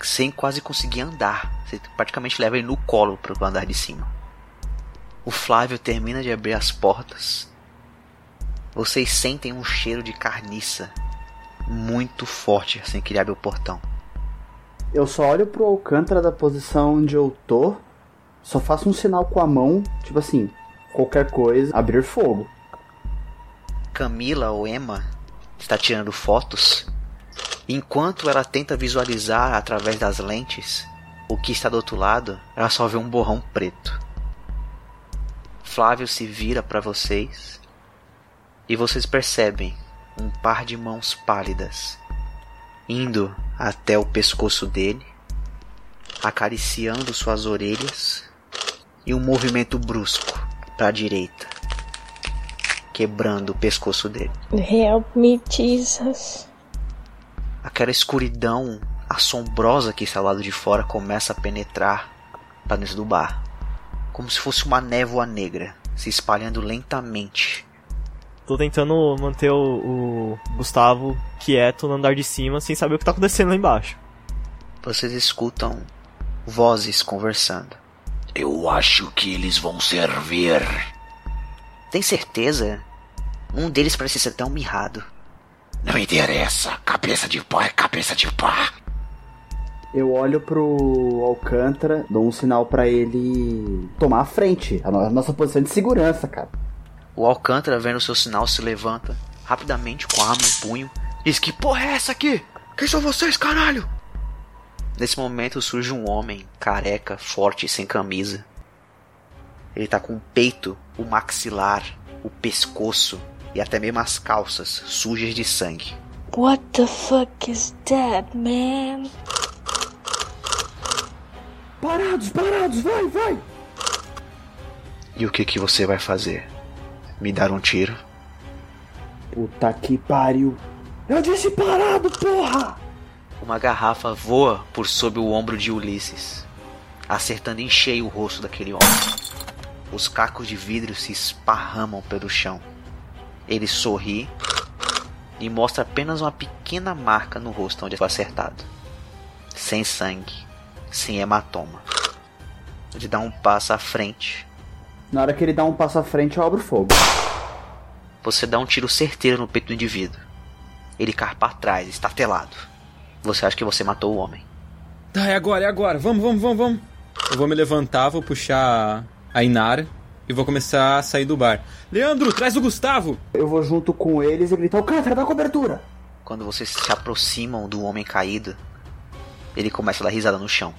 sem quase conseguir andar. Você praticamente leva ele no colo pro andar de cima. O Flávio termina de abrir as portas. Vocês sentem um cheiro de carniça muito forte assim que ele abre o portão. Eu só olho pro Alcântara da posição onde eu tô, só faço um sinal com a mão, tipo assim, qualquer coisa, abrir fogo. Camila ou Emma está tirando fotos. Enquanto ela tenta visualizar através das lentes o que está do outro lado, ela só vê um borrão preto. Flávio se vira para vocês e vocês percebem um par de mãos pálidas indo até o pescoço dele, acariciando suas orelhas e um movimento brusco para a direita, quebrando o pescoço dele. Help me, Jesus. Aquela escuridão assombrosa que está ao lado de fora começa a penetrar para dentro do bar, como se fosse uma névoa negra se espalhando lentamente. Tô tentando manter o, o Gustavo quieto no andar de cima, sem saber o que tá acontecendo lá embaixo. Vocês escutam vozes conversando. Eu acho que eles vão servir. Tem certeza? Um deles parece ser tão mirrado. Não interessa. Cabeça de pó é cabeça de pó. Eu olho pro Alcântara, dou um sinal pra ele tomar a frente, a no- a nossa posição de segurança, cara. O Alcântara, vendo seu sinal, se levanta rapidamente com a arma em punho, diz que porra é essa aqui? Quem são vocês, caralho? Nesse momento surge um homem careca, forte, sem camisa. Ele tá com o peito, o maxilar, o pescoço e até mesmo as calças sujas de sangue. What the fuck is that, man? Parados, parados, vai, vai! E o que que você vai fazer? Me dar um tiro? Puta que pariu. Eu disse parado, porra! Uma garrafa voa por sob o ombro de Ulisses, acertando em cheio o rosto daquele homem. Os cacos de vidro se esparramam pelo chão. Ele sorri e mostra apenas uma pequena marca no rosto onde foi acertado. Sem sangue, sem hematoma. Ele dá um passo à frente. Na hora que ele dá um passo à frente, eu abro fogo. Você dá um tiro certeiro no peito do indivíduo. Ele cai para trás, estatelado. Você acha que você matou o homem. Tá, é agora, é agora. Vamos, vamos, vamos, vamos. Eu vou me levantar, vou puxar a Inara e vou começar a sair do bar. Leandro, traz o Gustavo! Eu vou junto com eles e gritar: Alcântara, dá cobertura! Quando vocês se aproximam do homem caído, ele começa a dar risada no chão.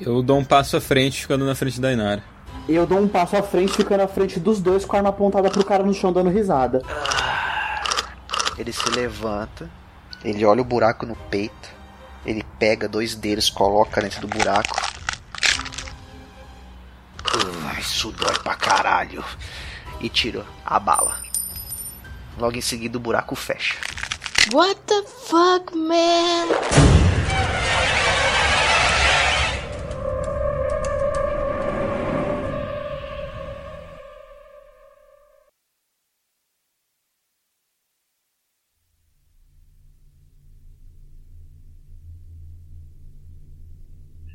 Eu dou um passo à frente, ficando na frente da Inara. Eu dou um passo à frente, ficando à frente dos dois com a arma apontada pro cara no chão dando risada. Ele se levanta, ele olha o buraco no peito, ele pega dois deles, coloca dentro do buraco. Ai, isso dói pra caralho. E tira a bala. Logo em seguida o buraco fecha. What the fuck, man?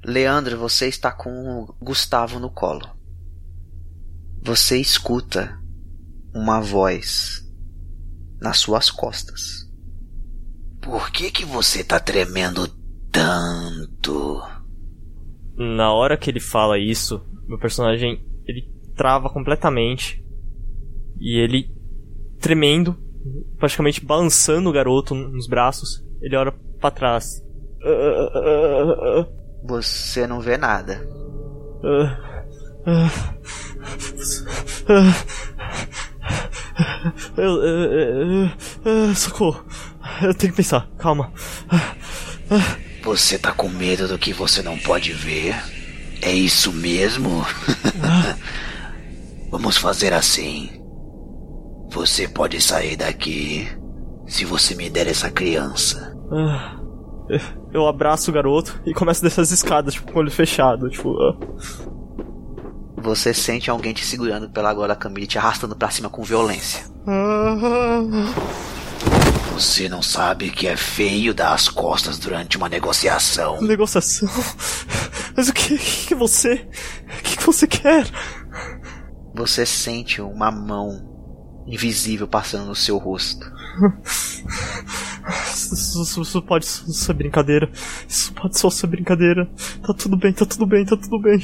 Leandro, você está com o Gustavo no colo. Você escuta uma voz nas suas costas. Por que que você tá tremendo tanto? Na hora que ele fala isso, meu personagem ele trava completamente e ele tremendo, praticamente balançando o garoto nos braços, ele olha para trás. Você não vê nada. Eu, eu, eu, socorro. Eu tenho que pensar. Calma. Você tá com medo do que você não pode ver? É isso mesmo? Vamos fazer assim. Você pode sair daqui se você me der essa criança. Eu abraço o garoto e começo a descer as escadas, tipo, com o olho fechado, tipo. Você sente alguém te segurando pela gola da camisa e te arrastando pra cima com violência. Você não sabe que é feio dar as costas durante uma negociação. Negociação? Mas o que, que você. O que, que você quer? Você sente uma mão invisível passando no seu rosto. Isso, isso, isso pode ser brincadeira. Isso pode só ser brincadeira. Tá tudo bem, tá tudo bem, tá tudo bem.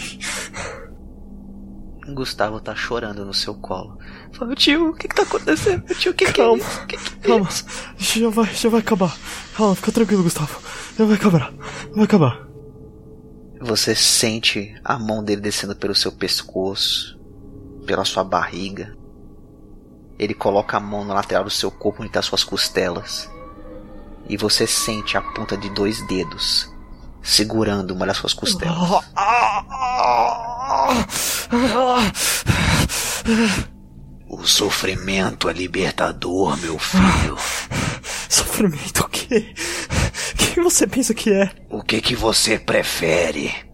Gustavo tá chorando no seu colo. Fala, tio, o que que tá acontecendo? Tio, o que Calma, que é isso? Que que é calma. isso? Já vai, já vai acabar. Calma, fica tranquilo, Gustavo. Já vai acabar. Vai acabar. Você sente a mão dele descendo pelo seu pescoço, pela sua barriga. Ele coloca a mão na lateral do seu corpo onde tá suas costelas. E você sente a ponta de dois dedos segurando uma das suas costelas. O sofrimento é libertador, meu filho. Sofrimento o quê? Quem você pensa que é? O que que você prefere?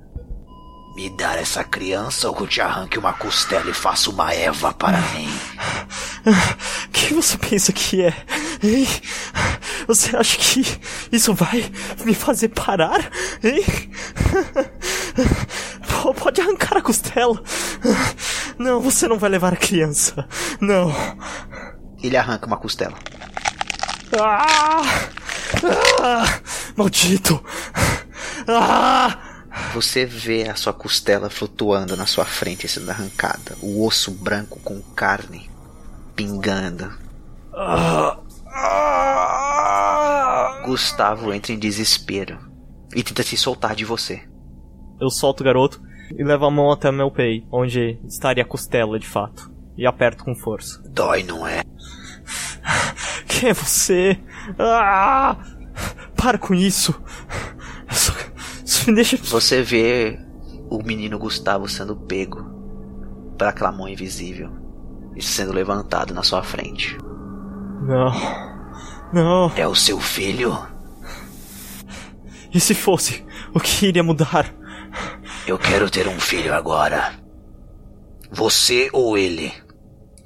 Me dar essa criança ou que eu te arranque uma costela e faça uma Eva para mim? Quem você pensa que é? Hein? Você acha que isso vai me fazer parar? Hein? Pode arrancar a costela. Não, você não vai levar a criança. Não. Ele arranca uma costela. Ah! Ah! Maldito! Ah! Você vê a sua costela flutuando na sua frente sendo arrancada, o osso branco com carne pingando. Gustavo entra em desespero e tenta se soltar de você. Eu solto o garoto e levo a mão até meu peito, onde estaria a costela de fato, e aperto com força. Dói, não é? Quem é você? Ah! Para com isso! Isso me deixa. Você vê o menino Gustavo sendo pego por aquela mão invisível e sendo levantado na sua frente. Não. Não. É o seu filho? E se fosse, o que iria mudar? Eu quero ter um filho agora. Você ou ele?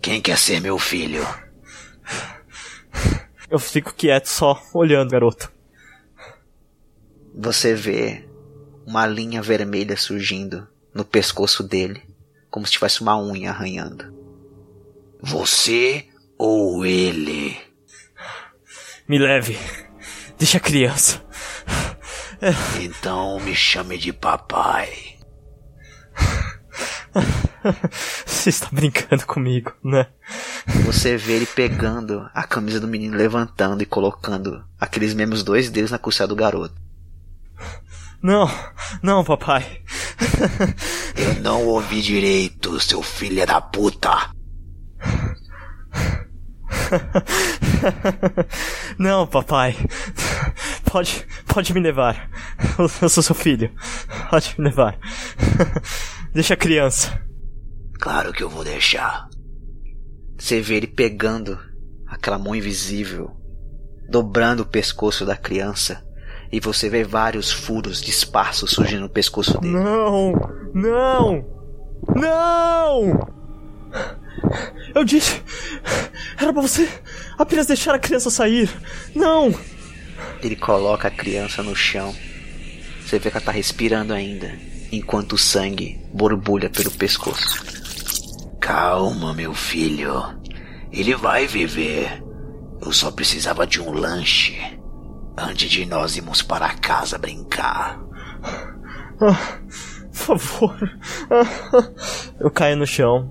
Quem quer ser meu filho? Eu fico quieto só olhando, garoto. Você vê uma linha vermelha surgindo no pescoço dele, como se tivesse uma unha arranhando. Você ou ele? Me leve. Deixa a criança. Então me chame de papai. Você está brincando comigo, né? Você vê ele pegando a camisa do menino, levantando e colocando aqueles mesmos dois dedos na costela do garoto. Não, não, papai. Eu não ouvi direito, seu filho da puta. Não, papai. Pode, pode me levar. Eu sou seu filho. Pode me levar. Deixa a criança. Claro que eu vou deixar. Você vê ele pegando aquela mão invisível, dobrando o pescoço da criança, e você vê vários furos de espaço surgindo no pescoço dele. Não! Não! Não! Eu disse. Era pra você apenas deixar a criança sair. Não! Ele coloca a criança no chão. Você vê que ela tá respirando ainda, enquanto o sangue borbulha pelo pescoço. Calma, meu filho. Ele vai viver. Eu só precisava de um lanche antes de nós irmos para casa brincar. Ah, por favor. Eu caio no chão,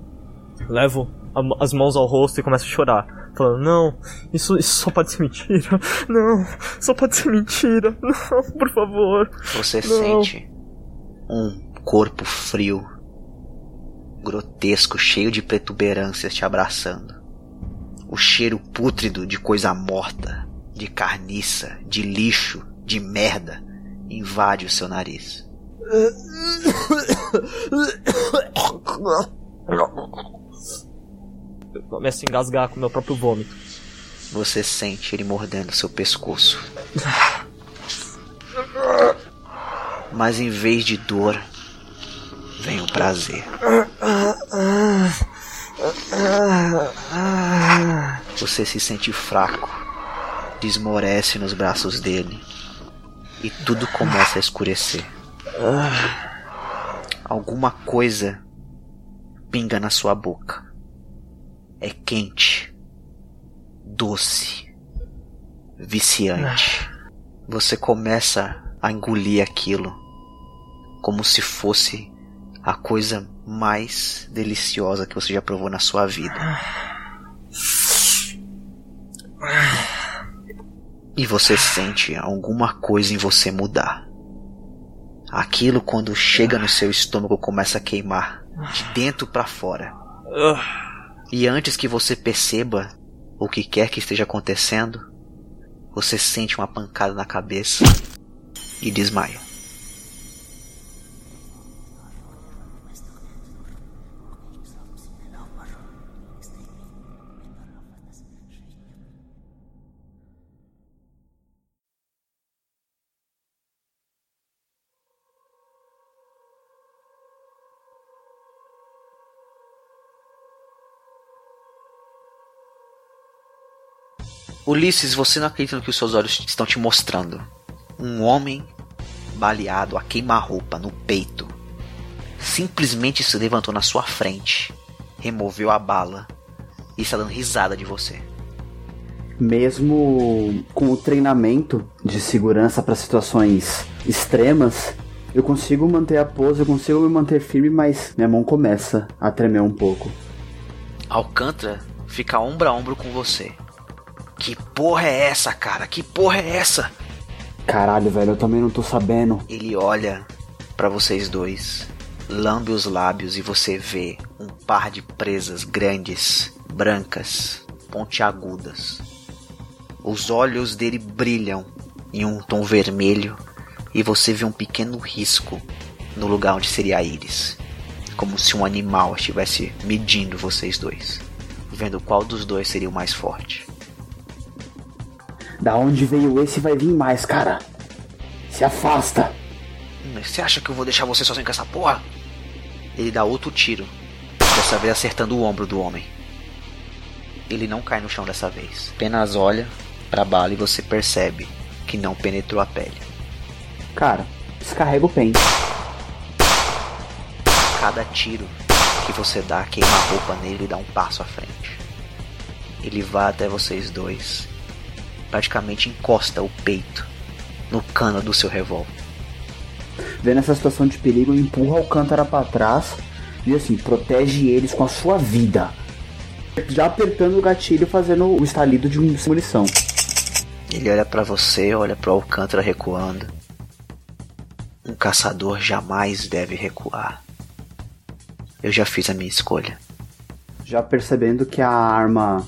levo a- as mãos ao rosto e começo a chorar. Falando, não, isso, isso só pode ser mentira. Não, só pode ser mentira. Não, por favor. Você Não. sente um corpo frio, grotesco, cheio de protuberâncias te abraçando. O cheiro pútrido de coisa morta, de carniça, de lixo, de merda invade o seu nariz. Eu começo a engasgar com meu próprio vômito. Você sente ele mordendo seu pescoço. Mas em vez de dor, vem o prazer. Você se sente fraco, desmorece nos braços dele e tudo começa a escurecer. Alguma coisa pinga na sua boca. É quente, doce, viciante. Você começa a engolir aquilo como se fosse a coisa mais deliciosa que você já provou na sua vida. E você sente alguma coisa em você mudar. Aquilo quando chega no seu estômago começa a queimar de dentro para fora. E antes que você perceba o que quer que esteja acontecendo, você sente uma pancada na cabeça e desmaia. Ulisses, você não acredita no que os seus olhos estão te mostrando. Um homem baleado a queima-roupa no peito simplesmente se levantou na sua frente, removeu a bala e está dando risada de você. Mesmo com o treinamento de segurança para situações extremas, Eu consigo manter a pose, eu consigo me manter firme, mas minha mão começa a tremer um pouco. Alcântara fica ombro a ombro com você. Que porra é essa, cara? Que porra é essa? Caralho, velho, eu também não tô sabendo. Ele olha para vocês dois, lambe os lábios e você vê um par de presas grandes, brancas, pontiagudas. Os olhos dele brilham em um tom vermelho e você vê um pequeno risco no lugar onde seria a íris, como se um animal estivesse medindo vocês dois, vendo qual dos dois seria o mais forte. Da onde veio esse vai vir mais, cara. Se afasta. Você acha que eu vou deixar você sozinho com essa porra? Ele dá outro tiro, dessa vez acertando o ombro do homem. Ele não cai no chão dessa vez, apenas olha para a bala e você percebe que não penetrou a pele. Cara, descarrega o pente. Cada tiro que você dá queima a roupa nele e dá um passo à frente. Ele vai até vocês dois, praticamente encosta o peito no cano do seu revólver. Vendo essa situação de perigo, empurra o Cântara para trás e assim, protege eles com a sua vida. Já apertando o gatilho, fazendo o estalido de munição. Ele olha para você, olha para Alcântara recuando. Um caçador jamais deve recuar. Eu já fiz a minha escolha. Já percebendo que a arma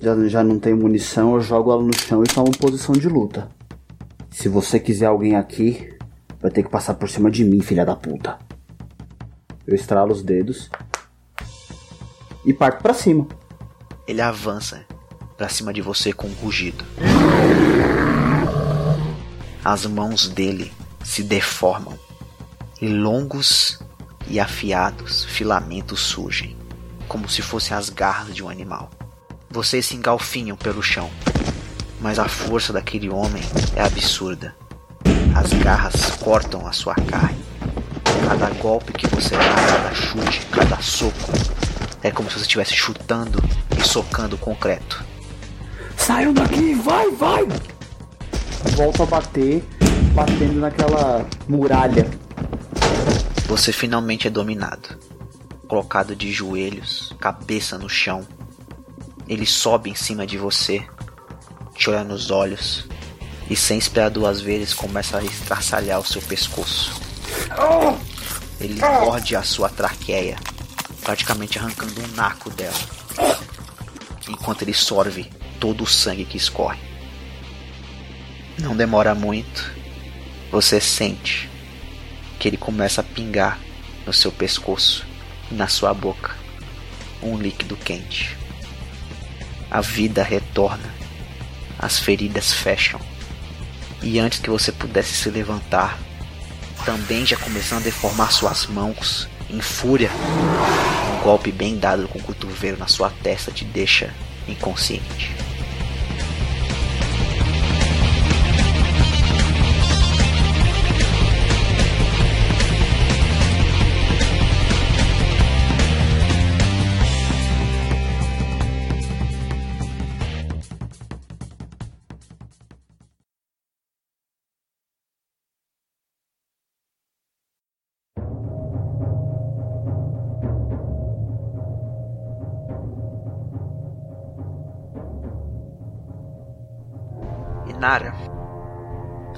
já, já não tem munição, eu jogo ela no chão e tomo posição de luta. Se você quiser alguém aqui, vai ter que passar por cima de mim, filha da puta. Eu estralo os dedos e parto para cima. Ele avança para cima de você com um rugido. As mãos dele se deformam e longos e afiados filamentos surgem, como se fossem as garras de um animal. Vocês se engalfinham pelo chão, mas a força daquele homem é absurda. As garras cortam a sua carne. Cada golpe que você dá, cada chute, cada soco, é como se você estivesse chutando e socando concreto. Saiam daqui, vai, vai! Volto a bater, batendo naquela muralha. Você finalmente é dominado. Colocado de joelhos, cabeça no chão. Ele sobe em cima de você, te olha nos olhos e, sem esperar duas vezes, começa a estraçalhar o seu pescoço. Ele morde a sua traqueia, praticamente arrancando um naco dela, enquanto ele sorve todo o sangue que escorre. Não demora muito, você sente que ele começa a pingar no seu pescoço e na sua boca um líquido quente. A vida retorna, as feridas fecham, e antes que você pudesse se levantar, também já começando a deformar suas mãos em fúria, um golpe bem dado com o cotovelo na sua testa te deixa inconsciente.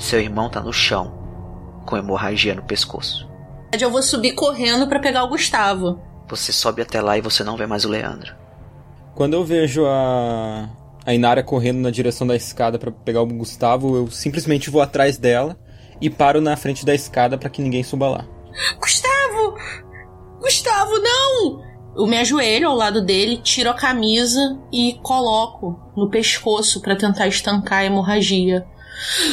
Seu irmão tá no chão, com hemorragia no pescoço. Eu vou subir correndo para pegar o Gustavo. Você sobe até lá e você não vê mais o Leandro. Quando eu vejo a, a Inara correndo na direção da escada para pegar o Gustavo, eu simplesmente vou atrás dela e paro na frente da escada para que ninguém suba lá. Gustavo! Gustavo, não! Eu me ajoelho ao lado dele, tiro a camisa e coloco no pescoço para tentar estancar a hemorragia.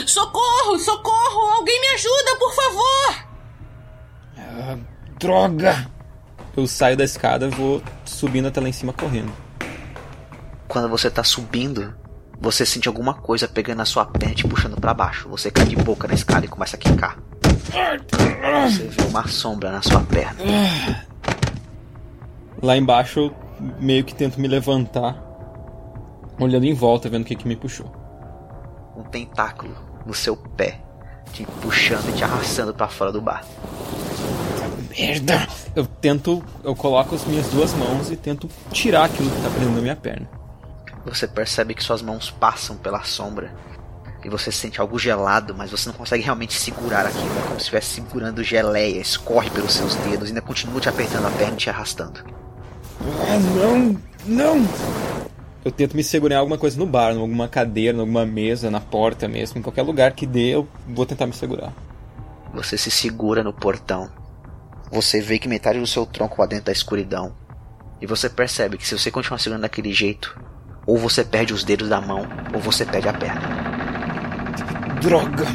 Socorro! Socorro! Alguém me ajuda, por favor! Ah, droga! Eu saio da escada e vou subindo até lá em cima correndo. Quando você tá subindo, você sente alguma coisa pegando na sua perna e te puxando para baixo. Você cai de boca na escada e começa a quicar. Você vê uma sombra na sua perna. Lá embaixo eu meio que tento me levantar, olhando em volta, vendo o que, que me puxou. Um tentáculo no seu pé te puxando e te arrastando para fora do bar. Merda! Eu tento, eu coloco as minhas duas mãos e tento tirar aquilo que tá prendendo a minha perna. Você percebe que suas mãos passam pela sombra e você sente algo gelado, mas você não consegue realmente segurar aquilo. É como se estivesse segurando geleia, escorre pelos seus dedos e ainda continua te apertando a perna e te arrastando. Ah, não! Não! Eu tento me segurar em alguma coisa no bar, em alguma cadeira, em alguma mesa, na porta mesmo, em qualquer lugar que dê, eu vou tentar me segurar. Você se segura no portão. Você vê que metade do seu tronco vai dentro da escuridão. E você percebe que se você continuar segurando daquele jeito, ou você perde os dedos da mão, ou você perde a perna. Droga!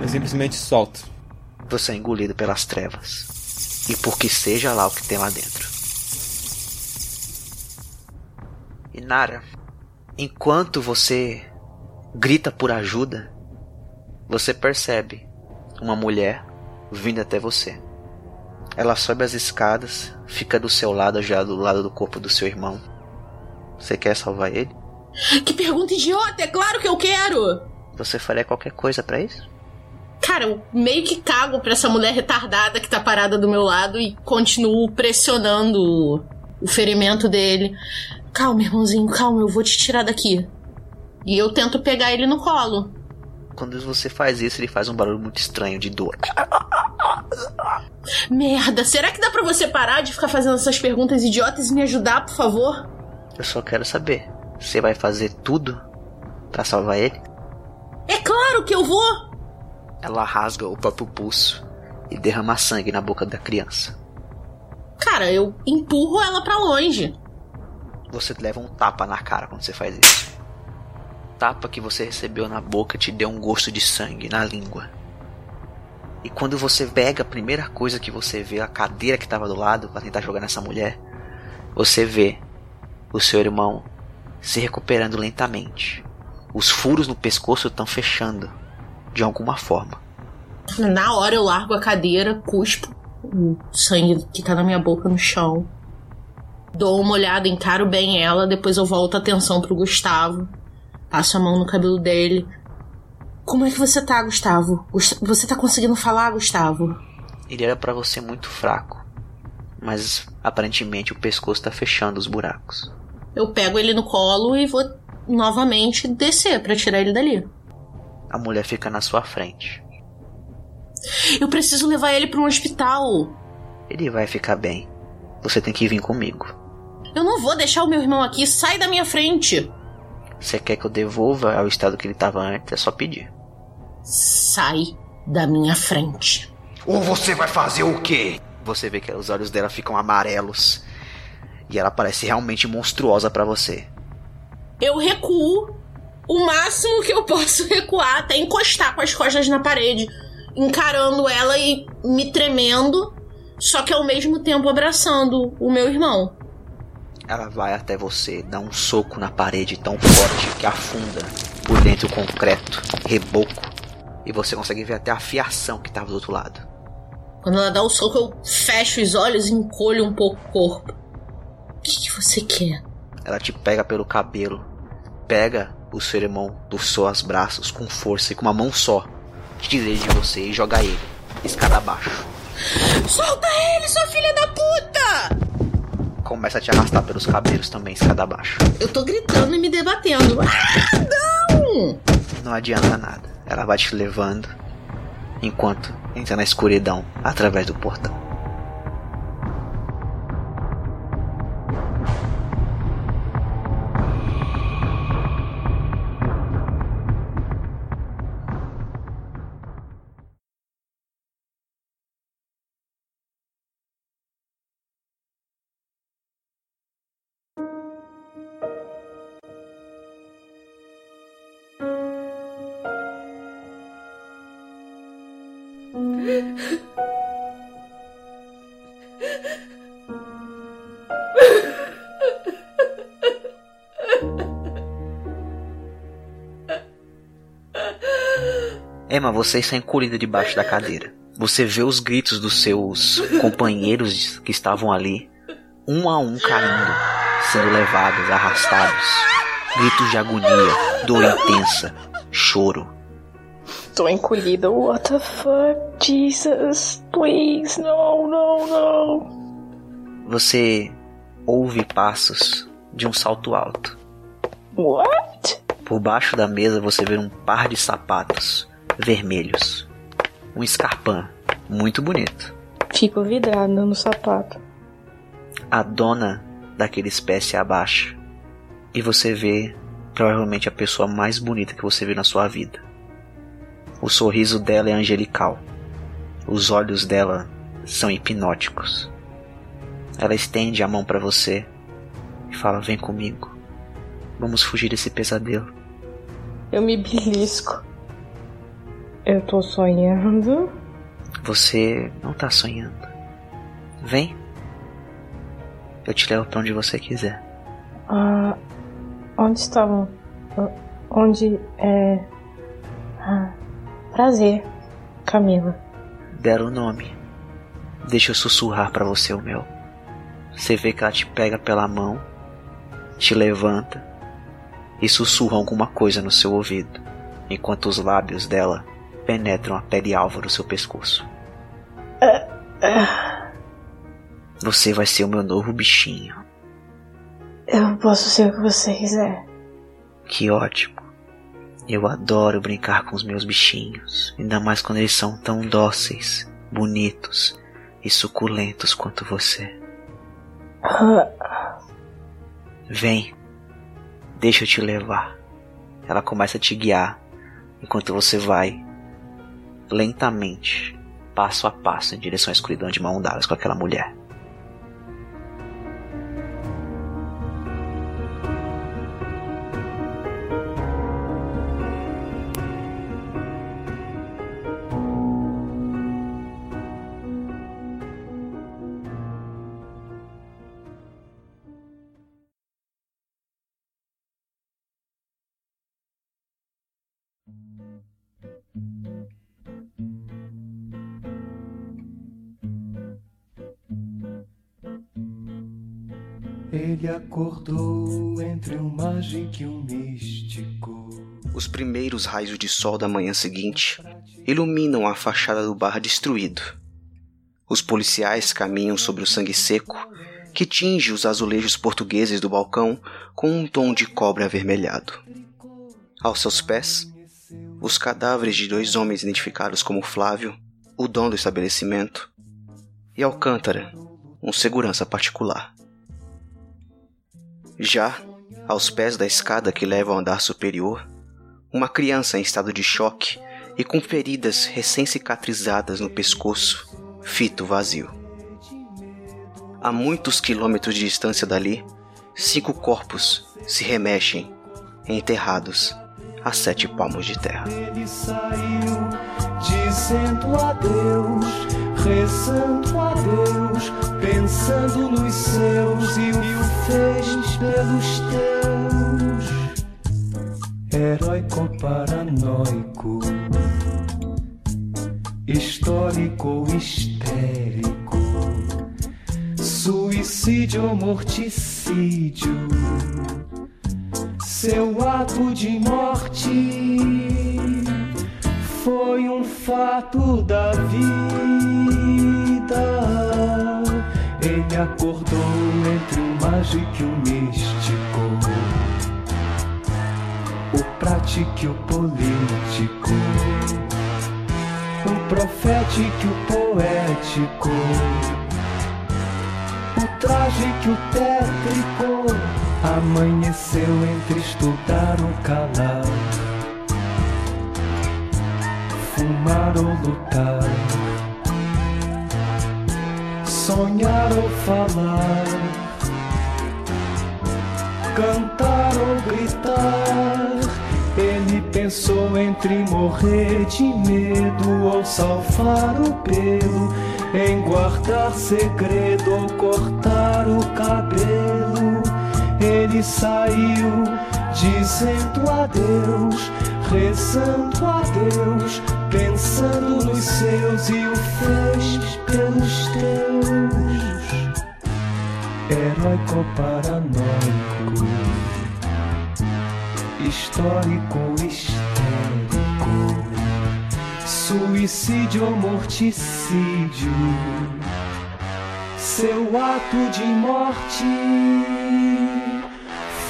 Eu simplesmente solto. Você é engolido pelas trevas. E por que seja lá o que tem lá dentro. E Nara, enquanto você grita por ajuda, você percebe uma mulher vindo até você. Ela sobe as escadas, fica do seu lado, já do lado do corpo do seu irmão. Você quer salvar ele? Que pergunta idiota! É claro que eu quero! Você faria qualquer coisa para isso? Cara, eu meio que cago pra essa mulher retardada que tá parada do meu lado e continuo pressionando o ferimento dele. Calma, irmãozinho, calma, eu vou te tirar daqui. E eu tento pegar ele no colo. Quando você faz isso, ele faz um barulho muito estranho de dor. Merda, será que dá pra você parar de ficar fazendo essas perguntas idiotas e me ajudar, por favor? Eu só quero saber. Você vai fazer tudo para salvar ele? É claro que eu vou! Ela rasga o próprio pulso e derrama sangue na boca da criança. Cara, eu empurro ela para longe. Você leva um tapa na cara quando você faz isso. O tapa que você recebeu na boca te deu um gosto de sangue na língua. E quando você pega a primeira coisa que você vê, a cadeira que estava do lado para tentar jogar nessa mulher, você vê o seu irmão se recuperando lentamente. Os furos no pescoço estão fechando de alguma forma. Na hora eu largo a cadeira, cuspo o sangue que tá na minha boca no chão. Dou uma olhada, encaro bem ela, depois eu volto a atenção pro Gustavo. Passo a mão no cabelo dele. Como é que você tá, Gustavo? Você tá conseguindo falar, Gustavo? Ele era para você muito fraco, mas aparentemente o pescoço tá fechando os buracos. Eu pego ele no colo e vou novamente descer para tirar ele dali. A mulher fica na sua frente. Eu preciso levar ele para um hospital. Ele vai ficar bem. Você tem que vir comigo. Eu não vou deixar o meu irmão aqui. Sai da minha frente. Você quer que eu devolva ao estado que ele estava antes? É só pedir. Sai da minha frente. Ou você vai fazer o quê? Você vê que os olhos dela ficam amarelos e ela parece realmente monstruosa para você. Eu recuo o máximo que eu posso recuar até encostar com as costas na parede, encarando ela e me tremendo, só que ao mesmo tempo abraçando o meu irmão. Ela vai até você, dá um soco na parede tão forte que afunda por dentro o concreto, reboco, e você consegue ver até a fiação que estava do outro lado. Quando ela dá o soco, eu fecho os olhos e encolho um pouco o corpo. O que, que você quer? Ela te pega pelo cabelo, pega o seu irmão dos seus braços com força e com uma mão só, tira ele de você e joga ele, escada abaixo. Solta ele, sua filha da puta! Começa a te arrastar pelos cabelos também, escada abaixo. Eu tô gritando e me debatendo. Ah, não! Não adianta nada. Ela vai te levando enquanto entra na escuridão através do portão. Emma, você está encolhida debaixo da cadeira. Você vê os gritos dos seus companheiros que estavam ali, um a um caindo, sendo levados, arrastados. Gritos de agonia, dor intensa, choro. Tô encolhida. What the fuck? Jesus, please, no, no, no. Você ouve passos de um salto alto. What? Por baixo da mesa você vê um par de sapatos vermelhos. Um escarpão muito bonito. Fico vidrada no sapato. A dona daquela espécie abaixa. E você vê provavelmente a pessoa mais bonita que você viu na sua vida. O sorriso dela é angelical. Os olhos dela são hipnóticos. Ela estende a mão para você e fala: Vem comigo. Vamos fugir desse pesadelo. Eu me belisco. Eu tô sonhando. Você não tá sonhando. Vem. Eu te levo pra onde você quiser. Ah, onde estavam? Onde é. Ah, prazer, Camila. Deram o nome. Deixa eu sussurrar para você o meu. Você vê que ela te pega pela mão, te levanta e sussurra alguma coisa no seu ouvido, enquanto os lábios dela penetram a pele alva do seu pescoço. Você vai ser o meu novo bichinho. Eu posso ser o que você quiser. Que ótimo. Eu adoro brincar com os meus bichinhos, ainda mais quando eles são tão dóceis, bonitos e suculentos quanto você. Vem, deixa eu te levar. Ela começa a te guiar enquanto você vai lentamente, passo a passo, em direção à escuridão de mão dadas com aquela mulher. Entre um mágico e um místico. Os primeiros raios de sol da manhã seguinte iluminam a fachada do bar destruído. Os policiais caminham sobre o sangue seco que tinge os azulejos portugueses do balcão com um tom de cobre avermelhado. Aos seus pés, os cadáveres de dois homens identificados como Flávio, o dono do estabelecimento, e Alcântara, um segurança particular. Já, aos pés da escada que leva ao andar superior, uma criança em estado de choque e com feridas recém-cicatrizadas no pescoço, fito vazio. A muitos quilômetros de distância dali, cinco corpos se remexem, enterrados a sete palmos de terra. Ele saiu dizendo adeus, rezando a Deus, pensando nos seus e o fez pelos teus. Heróico paranoico, histórico histérico, suicídio ou morticídio. Seu ato de morte foi um fato da vida. Ele acordou entre o mágico e o místico, o prático e o político, o profético e o poético, o trágico e o tétrico. Amanheceu entre estudar ou calar, fumar ou lutar, sonhar ou falar, cantar ou gritar. Ele pensou entre morrer de medo ou salvar o pelo, em guardar segredo ou cortar o cabelo. Ele saiu dizendo adeus, rezando a Deus, pensando nos seus e o fez pelos teus. Heróico paranoico, histórico histérico, suicídio ou morticídio. Seu ato de morte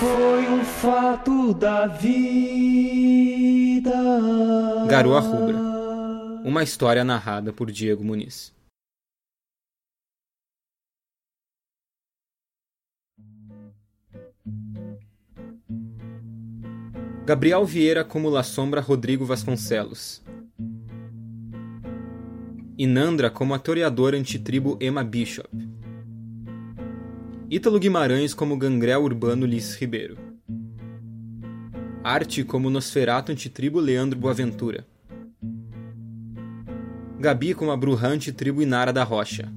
foi um fato da vida. Garoa Rubra. Uma história narrada por Diego Muniz. Gabriel Vieira como La Sombra Rodrigo Vasconcelos. Inandra como a toreadora antitribo Emma Bishop. Ítalo Guimarães como gangrel urbano Liz Ribeiro. Arte como Nosferato antitribo Leandro Boaventura. Gabi como a Bruhã antitribo Inara da Rocha.